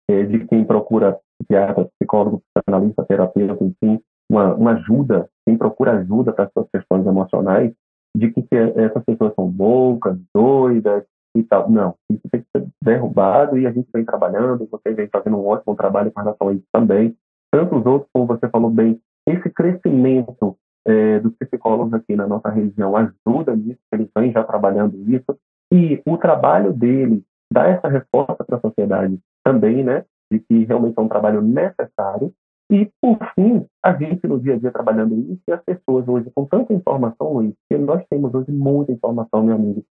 é, de quem procura psiquiatra, psicólogo, psicanalista, terapeuta, enfim, uma, uma ajuda, quem procura ajuda para suas questões emocionais, de que, que essas pessoas são loucas, doidas, e tal. Não, isso tem que ser derrubado e a gente vem trabalhando, você vem fazendo um ótimo trabalho com relação a isso também. Tanto os outros, como você falou bem, esse crescimento é, dos psicólogos aqui na nossa região ajuda nisso, eles vêm já trabalhando isso, e o trabalho deles dá essa resposta para a sociedade também, né, de que realmente é um trabalho necessário, e, por fim, a gente no dia a dia trabalhando isso, e as pessoas hoje, com tanta informação, Luiz, que nós temos hoje muita informação, meu amigo,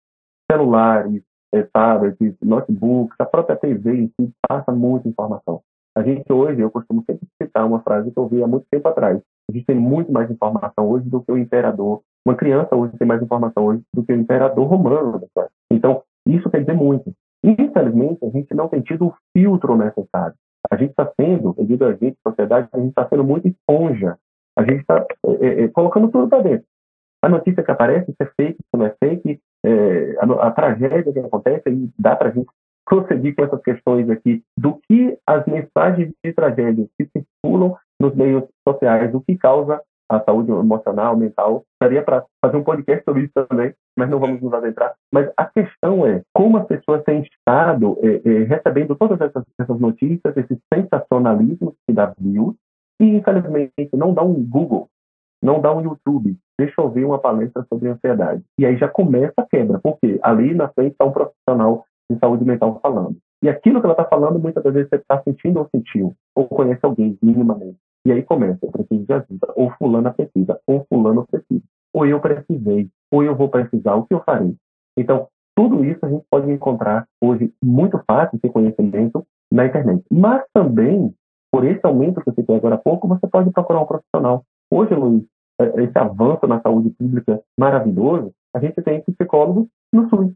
celulares, é, tablets, notebooks, a própria TV em si passa muita informação. A gente hoje, eu costumo sempre citar uma frase que eu ouvi há muito tempo atrás. A gente tem muito mais informação hoje do que o imperador. Uma criança hoje tem mais informação hoje do que o imperador romano. Então, isso quer dizer muito. Infelizmente, a gente não tem tido o filtro necessário. A gente está sendo, eu digo a gente, sociedade, a gente está sendo muito esponja. A gente está é, é, é, colocando tudo para dentro. A notícia que aparece, se é fake, se não é fake, é, a, a, tragédia que acontece, e dá para a gente prosseguir com essas questões aqui do que as mensagens de tragédia que circulam nos meios sociais, o que causa a saúde emocional, mental. Daria para fazer um podcast sobre isso também, mas não vamos nos adentrar. Mas a questão é como as pessoas têm estado é, é, recebendo todas essas, essas notícias, esse sensacionalismo que dá views, e infelizmente não dá um Google, não dá um YouTube, deixa eu ver uma palestra sobre ansiedade. E aí já começa a quebra, porque ali na frente está um profissional de saúde mental falando. E aquilo que ela está falando, muitas vezes você está sentindo ou sentiu, ou conhece alguém minimamente. E aí começa, eu preciso de ajuda, ou fulano precisa, ou fulano precisa, ou eu precisei, ou eu vou precisar, o que eu farei? Então, tudo isso a gente pode encontrar hoje muito fácil, esse conhecimento, na internet. Mas também, por esse aumento que eu citei agora há pouco, você pode procurar um profissional. Hoje, Luiz, esse avanço na saúde pública maravilhoso, a gente tem psicólogos no SUS.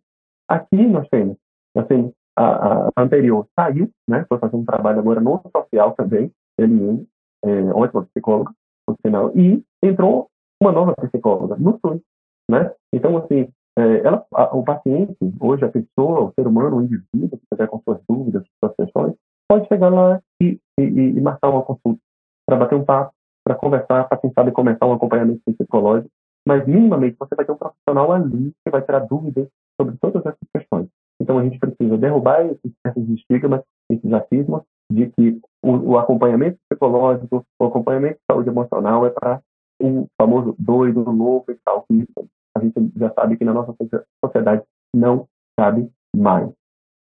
Aqui nós temos, nós temos a, a anterior saiu, né, foi fazer um trabalho agora no social também, ele é ótima psicóloga, por sinal, e entrou uma nova psicóloga no SUS, né? Então, assim, é, ela, a, o paciente, hoje a pessoa, o ser humano, o indivíduo, que estiver com suas dúvidas, suas questões, pode chegar lá e, e, e marcar uma consulta para bater um papo, para conversar, para quem sabe começar um acompanhamento psicológico, mas minimamente você vai ter um profissional ali que vai tirar dúvidas sobre todas essas questões. Então a gente precisa derrubar esses, estigmas, esses racismos, de que o, o, acompanhamento psicológico, o acompanhamento de saúde emocional é para o famoso doido, louco e tal, que a gente já sabe que na nossa sociedade não cabe mais.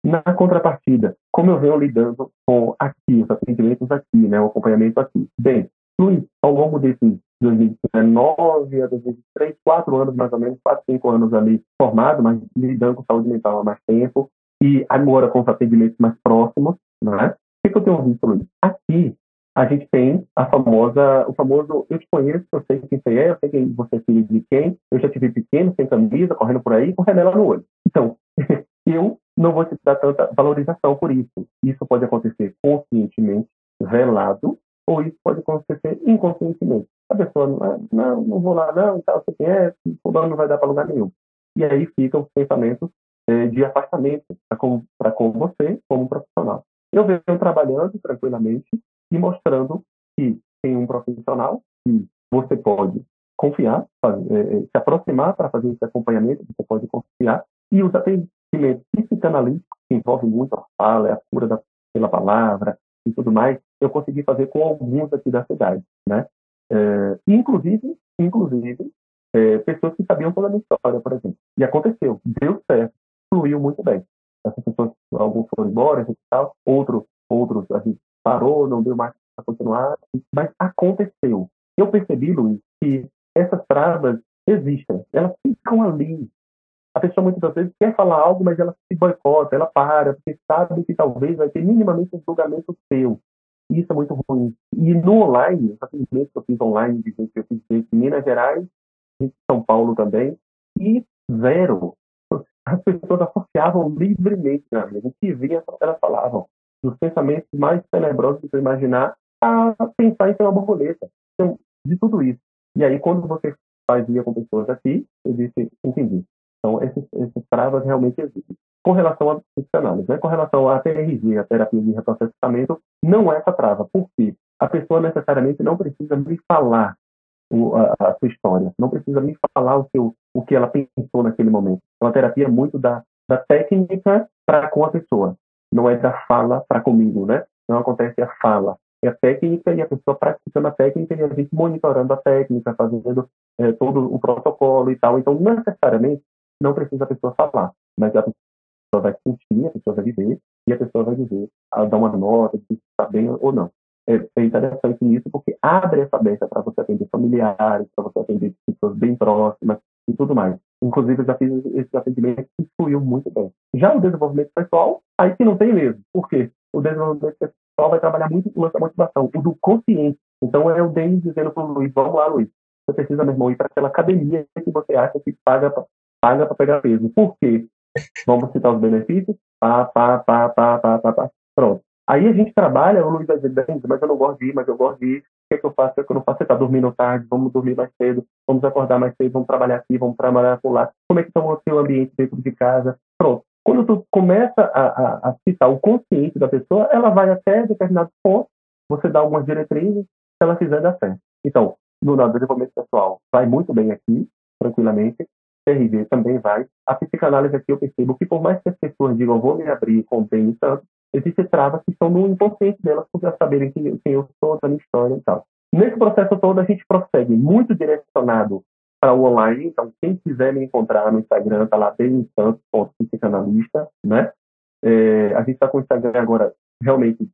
Na contrapartida, como eu venho lidando com aqui, os atendimentos aqui, né, o acompanhamento aqui? Bem, Luiz, ao longo desses 2019 a 2023, quatro anos mais ou menos, quatro, cinco anos ali formado, mas lidando com saúde mental há mais tempo, e agora com os atendimentos mais próximos, né? O que, eu tenho visto, Luiz? Aqui, a gente tem a famosa, o famoso eu te conheço, eu sei quem você é, eu sei que você é filho de quem, eu já te vi pequeno, sem camisa, correndo por aí, com remela no olho. Então, eu não vou te dar tanta valorização por isso. Isso pode acontecer conscientemente, velado, ou isso pode acontecer inconscientemente. A pessoa não, ah, não, não vou lá não, tal, você conhece, fulano não vai dar para lugar nenhum. E aí ficam os pensamentos é, de afastamento para com, com você como profissional. Eu venho trabalhando tranquilamente e mostrando que tem um profissional que você pode confiar, fazer, é, se aproximar para fazer esse acompanhamento, você pode confiar, e os atendimentos psicanalíticos, que envolvem muito a fala, a cura da, pela palavra e tudo mais, eu consegui fazer com alguns aqui da cidade, né? É, inclusive, inclusive é, pessoas que sabiam toda a minha história, por exemplo. E aconteceu, deu certo, fluiu muito bem. Essas pessoas, alguns foram embora e tal, outros, outros a gente parou, não deu mais para continuar, mas aconteceu. Eu percebi, Luiz, que essas travas existem, elas ficam ali. A pessoa muitas vezes quer falar algo, mas ela se boicota, ela para, porque sabe que talvez vai ter minimamente um julgamento seu. E isso é muito ruim. E no online, os atendimentos que eu fiz online, de gente que eu fiz em Minas Gerais, em São Paulo também, e zero. As pessoas associavam livremente, né? a que vinha, elas falavam dos pensamentos mais tenebrosos que você imaginar a pensar em ser uma borboleta. Então, de tudo isso. E aí, quando você fazia com pessoas aqui, eu disse, entendi. Então, esses, esses travas realmente existem. Com relação à psicanálise, né? com relação à TRG, a terapia de reprocessamento, não é essa trava. Por quê? A pessoa necessariamente não precisa me falar o, a, a, sua história, não precisa me falar o, seu, o que ela pensou naquele momento. Então, a terapia é muito da, da técnica para com a pessoa, não é da fala para comigo, né? Não acontece a fala, é a técnica e a pessoa praticando a técnica e a gente monitorando a técnica, fazendo é, todo o protocolo e tal. Então, necessariamente, não precisa a pessoa falar, mas a pessoa vai sentir, a pessoa vai viver e a pessoa vai dizer, dar uma nota, se está bem ou não. É, é interessante nisso porque abre essa brecha para você atender familiares, para você atender pessoas bem próximas e tudo mais. Inclusive, eu já fiz esse atendimento que fluiu muito bem. Já o desenvolvimento pessoal, aí que não tem mesmo. Por quê? O desenvolvimento pessoal vai trabalhar muito o lance motivação, o do consciente. Então, é o Denis dizendo para o Luiz, vamos lá, Luiz, você precisa, meu irmão, ir para aquela academia que você acha que paga para paga pegar peso. Por quê? Vamos citar os benefícios? Pá, pá, pá, pá, pá, pá, pá. Pronto. Aí a gente trabalha, o Luiz vai dizer, mas eu não gosto de ir, mas eu gosto de ir. O que, é que eu faço? O que, é que eu não faço? Você está dormindo tarde, vamos dormir mais cedo, vamos acordar mais cedo, vamos trabalhar aqui, vamos trabalhar por lá. Como é que está o seu ambiente dentro de casa? Pronto. Quando tu começa a, a, a citar o consciente da pessoa, ela vai até determinado ponto, você dá algumas diretrizes, se ela quiser dar certo. Então, no desenvolvimento pessoal, vai muito bem aqui, tranquilamente. CRV também vai. A psicanálise aqui eu percebo que por mais que as pessoas digam, vou me abrir, contém tanto, existem travas que estão no inconsciente delas por já saberem quem, quem eu sou, a minha história e tal. Nesse processo todo, a gente prossegue muito direcionado para o online. Então, quem quiser me encontrar no Instagram, está lá bem psicanalista, né? É, a gente está com o Instagram agora realmente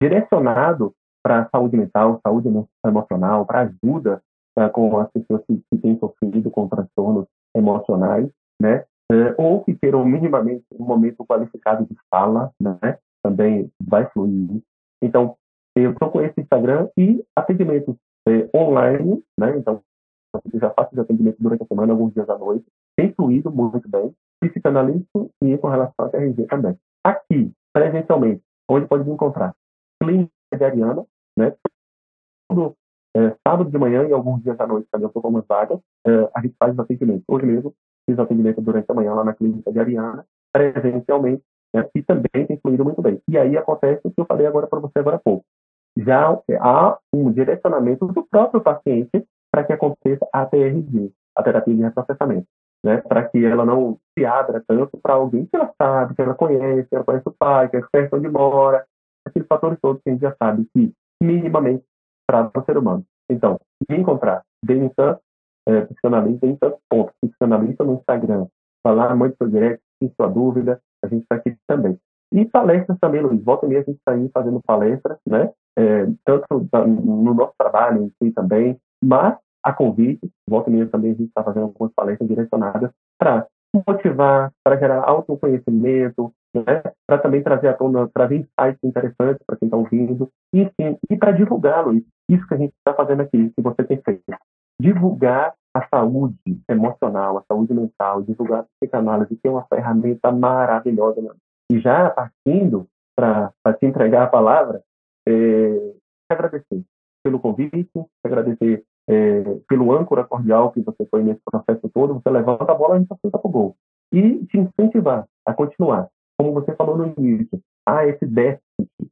direcionado para saúde mental, saúde emocional, para ajuda tá, com as pessoas que, que têm sofrido com transtornos emocionais, né? É, ou que queiram minimamente um momento qualificado de fala, né? também vai fluir. Então, eu estou com esse Instagram e atendimento é, online, né? Então, eu já faço atendimento durante a semana, alguns dias à noite. Tem fluído muito bem. Psicanalista e com relação à TRG também. Aqui, presencialmente, onde pode me encontrar? Clínica de Ariana, né? Todo é, sábado de manhã e alguns dias à noite também eu estou com umas vagas. É, a gente faz os atendimentos. Hoje mesmo fiz atendimento durante a manhã lá na Clínica de Ariana, presencialmente né, e também tem fluído muito bem. E aí acontece o que eu falei agora para você agora há pouco. Já há um direcionamento do próprio paciente para que aconteça a TRG, a terapia de reprocessamento, né, para que ela não se abra tanto para alguém que ela sabe, que ela conhece, que ela conhece o pai, que é perto onde mora, aqueles fatores todos que a gente já sabe que minimamente para o ser humano. Então, me encontrar Denison, é, psicanalista, Denison, ponto, psicanalista no Instagram, falar muito sobre direct, se sua dúvida, a gente está aqui também. E palestras também, Luiz. Volta e meia a gente está aí fazendo palestras, né? É, tanto no nosso trabalho em si também, mas a convite, volta e meia também a gente está fazendo algumas palestras direcionadas para motivar, para gerar autoconhecimento, né? para também trazer à tona, trazer insights interessantes para quem está ouvindo, enfim, e para divulgar, Luiz, isso que a gente está fazendo aqui, que você tem feito. Divulgar a saúde emocional, a saúde mental, divulgar a psicanálise, que é uma ferramenta maravilhosa. Né? E já partindo para te entregar a palavra, é, agradecer pelo convite, agradecer é, pelo âncora cordial que você foi nesse processo todo, você levanta a bola e a gente chuta para o gol. E te incentivar a continuar. Como você falou no início, há esse déficit,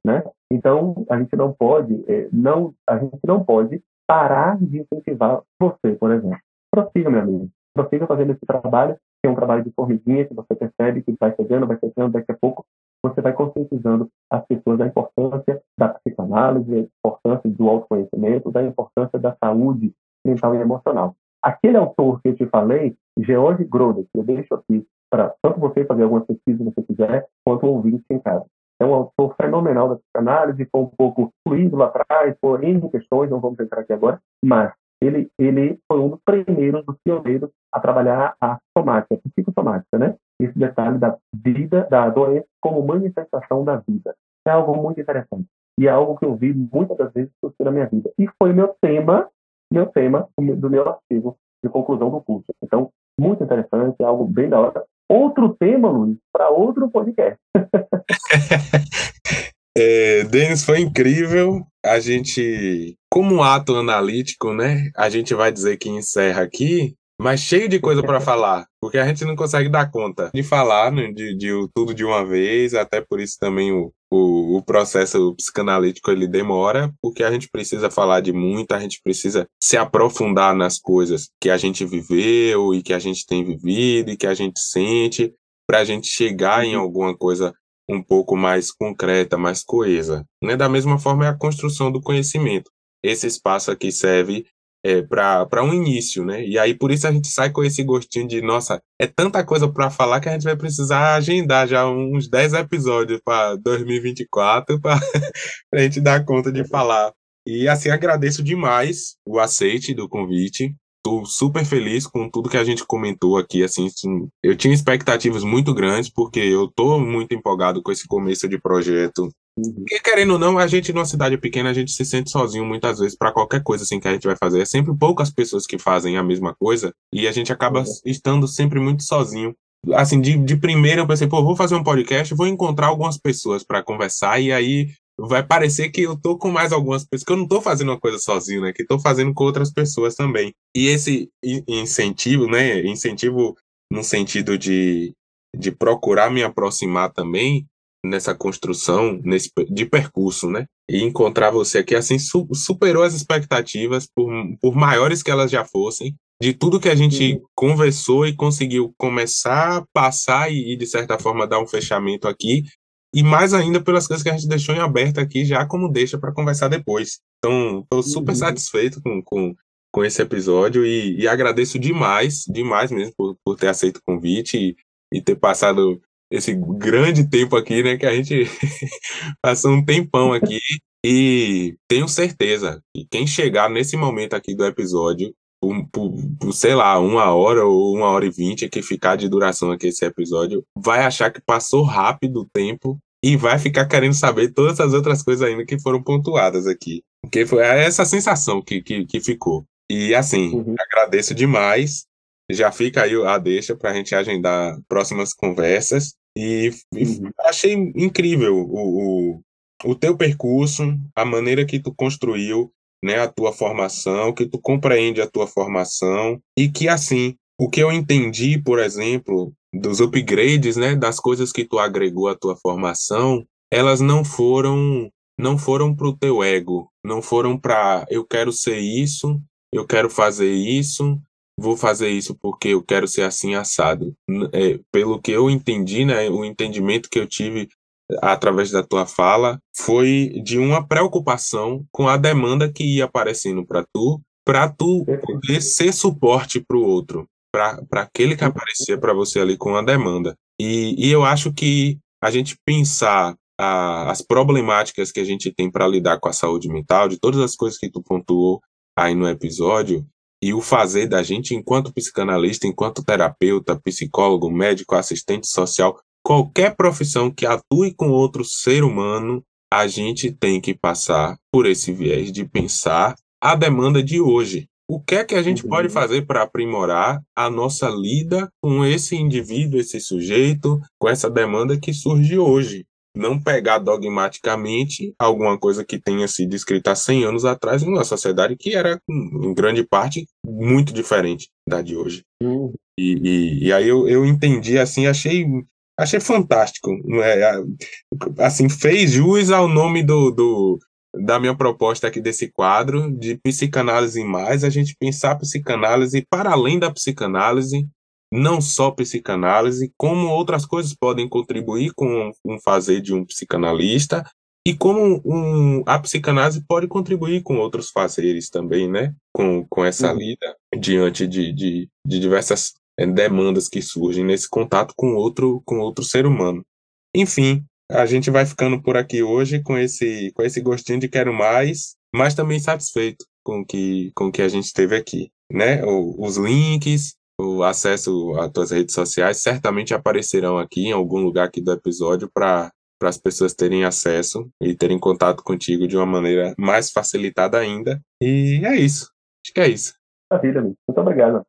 né? Então, a gente não pode, é, não, a gente não pode parar de incentivar você, por exemplo. Prossiga, meu amigo. Prossiga fazendo esse trabalho, que é um trabalho de formiguinha, que você percebe que vai chegando, vai chegando, daqui a pouco você vai conscientizando as pessoas da importância da psicanálise, da importância do autoconhecimento, da importância da saúde mental e emocional. Aquele autor que eu te falei, George Groder, que eu deixo aqui para tanto você fazer alguma pesquisa se você quiser, quanto o ouvinte em casa. É um autor fenomenal da psicanálise, foi um pouco fluido lá atrás, por N questões, não vamos entrar aqui agora, mas ele, ele foi um dos primeiros, dos pioneiros a trabalhar a somática, a psicossomática, né? Esse detalhe da vida, da doença como manifestação da vida. É algo muito interessante. E é algo que eu vi muitas das vezes na minha vida. E foi meu tema, meu tema do meu artigo de conclusão do curso. Então, muito interessante, algo bem da hora. Outro tema, Luiz, para outro podcast. é, Denis, foi incrível. A gente, como um ato analítico, né? A gente vai dizer que encerra aqui, mas cheio de coisa para falar, porque a gente não consegue dar conta de falar né, de, de, tudo de uma vez, até por isso também o, o, o, processo psicanalítico ele demora, porque a gente precisa falar de muito, a gente precisa se aprofundar nas coisas que a gente viveu e que a gente tem vivido e que a gente sente, para a gente chegar em uhum. alguma coisa um pouco mais concreta, mais coesa. Né? Da mesma forma é a construção do conhecimento. Esse espaço aqui serve é, para um início, né? E aí por isso a gente sai com esse gostinho de, nossa, é tanta coisa para falar que a gente vai precisar agendar já uns 10 episódios para 2024 para a gente dar conta de falar. E assim agradeço demais o aceite do convite. Estou super feliz com tudo que a gente comentou aqui. Assim, eu tinha expectativas muito grandes porque eu estou muito empolgado com esse começo de projeto Uhum. E querendo ou não, a gente numa cidade pequena, a gente se sente sozinho muitas vezes para qualquer coisa assim que a gente vai fazer. É sempre poucas pessoas que fazem a mesma coisa e a gente acaba uhum. estando sempre muito sozinho. Assim, de, de primeira eu pensei, pô, vou fazer um podcast, vou encontrar algumas pessoas para conversar e aí vai parecer que eu tô com mais algumas pessoas, que eu não tô fazendo uma coisa sozinho, né? Que tô fazendo com outras pessoas também. E esse incentivo, né? Incentivo no sentido de, de procurar me aproximar também, nessa construção nesse, de percurso, né? E encontrar você aqui, assim, su superou as expectativas, por, por maiores que elas já fossem, de tudo que a gente uhum. conversou e conseguiu começar, passar e, e, de certa forma, dar um fechamento aqui, e mais ainda pelas coisas que a gente deixou em aberto aqui, já como deixa para conversar depois. Então, estou super uhum. satisfeito com, com, com esse episódio e, e, agradeço demais, demais mesmo, por, por ter aceito o convite e, e ter passado esse grande tempo aqui, né? Que a gente passou um tempão aqui. E tenho certeza que quem chegar nesse momento aqui do episódio, por, por, por, sei lá, uma hora ou uma hora e vinte que ficar de duração aqui esse episódio, vai achar que passou rápido o tempo e vai ficar querendo saber todas as outras coisas ainda que foram pontuadas aqui. Porque foi essa sensação que, que, que ficou. E assim, uhum. agradeço demais já fica aí a deixa para a gente agendar próximas conversas. E, e uhum. achei incrível o, o, o teu percurso, a maneira que tu construiu né, a tua formação, que tu compreende a tua formação e que assim, o que eu entendi, por exemplo, dos upgrades, né, das coisas que tu agregou à tua formação, elas não foram não foram para o teu ego, não foram para eu quero ser isso, eu quero fazer isso, vou fazer isso porque eu quero ser assim assado. É, pelo que eu entendi, né, o entendimento que eu tive através da tua fala foi de uma preocupação com a demanda que ia aparecendo para tu, para tu poder ser suporte para o outro, para aquele que aparecia para você ali com a demanda. E, e eu acho que a gente pensar a, as problemáticas que a gente tem para lidar com a saúde mental, de todas as coisas que tu pontuou aí no episódio, e o fazer da gente enquanto psicanalista, enquanto terapeuta, psicólogo, médico, assistente social, qualquer profissão que atue com outro ser humano, a gente tem que passar por esse viés de pensar a demanda de hoje. O que é que a gente uhum. pode fazer para aprimorar a nossa lida com esse indivíduo, esse sujeito, com essa demanda que surge hoje? Não pegar dogmaticamente alguma coisa que tenha sido escrita há 100 anos atrás numa sociedade que era, em grande parte, muito diferente da de hoje. Uhum. E, e, e, aí eu, eu entendi assim, achei achei fantástico. É, assim, fez jus ao nome do, do, da minha proposta aqui desse quadro de psicanálise mais, a gente pensar psicanálise para além da psicanálise, não só psicanálise, como outras coisas podem contribuir com um fazer de um psicanalista e como um, a psicanálise pode contribuir com outros fazeres também, né? Com, com essa uhum. lida diante de, de, de diversas é, demandas que surgem nesse contato com outro, com outro ser humano. Enfim, a gente vai ficando por aqui hoje com esse, com esse gostinho de quero mais, mas também satisfeito com que, com que a gente teve aqui, né? O, os links, o acesso às tuas redes sociais certamente aparecerão aqui em algum lugar aqui do episódio para para as pessoas terem acesso e terem contato contigo de uma maneira mais facilitada ainda. E é isso. Acho que é isso. Maravilha, muito obrigado.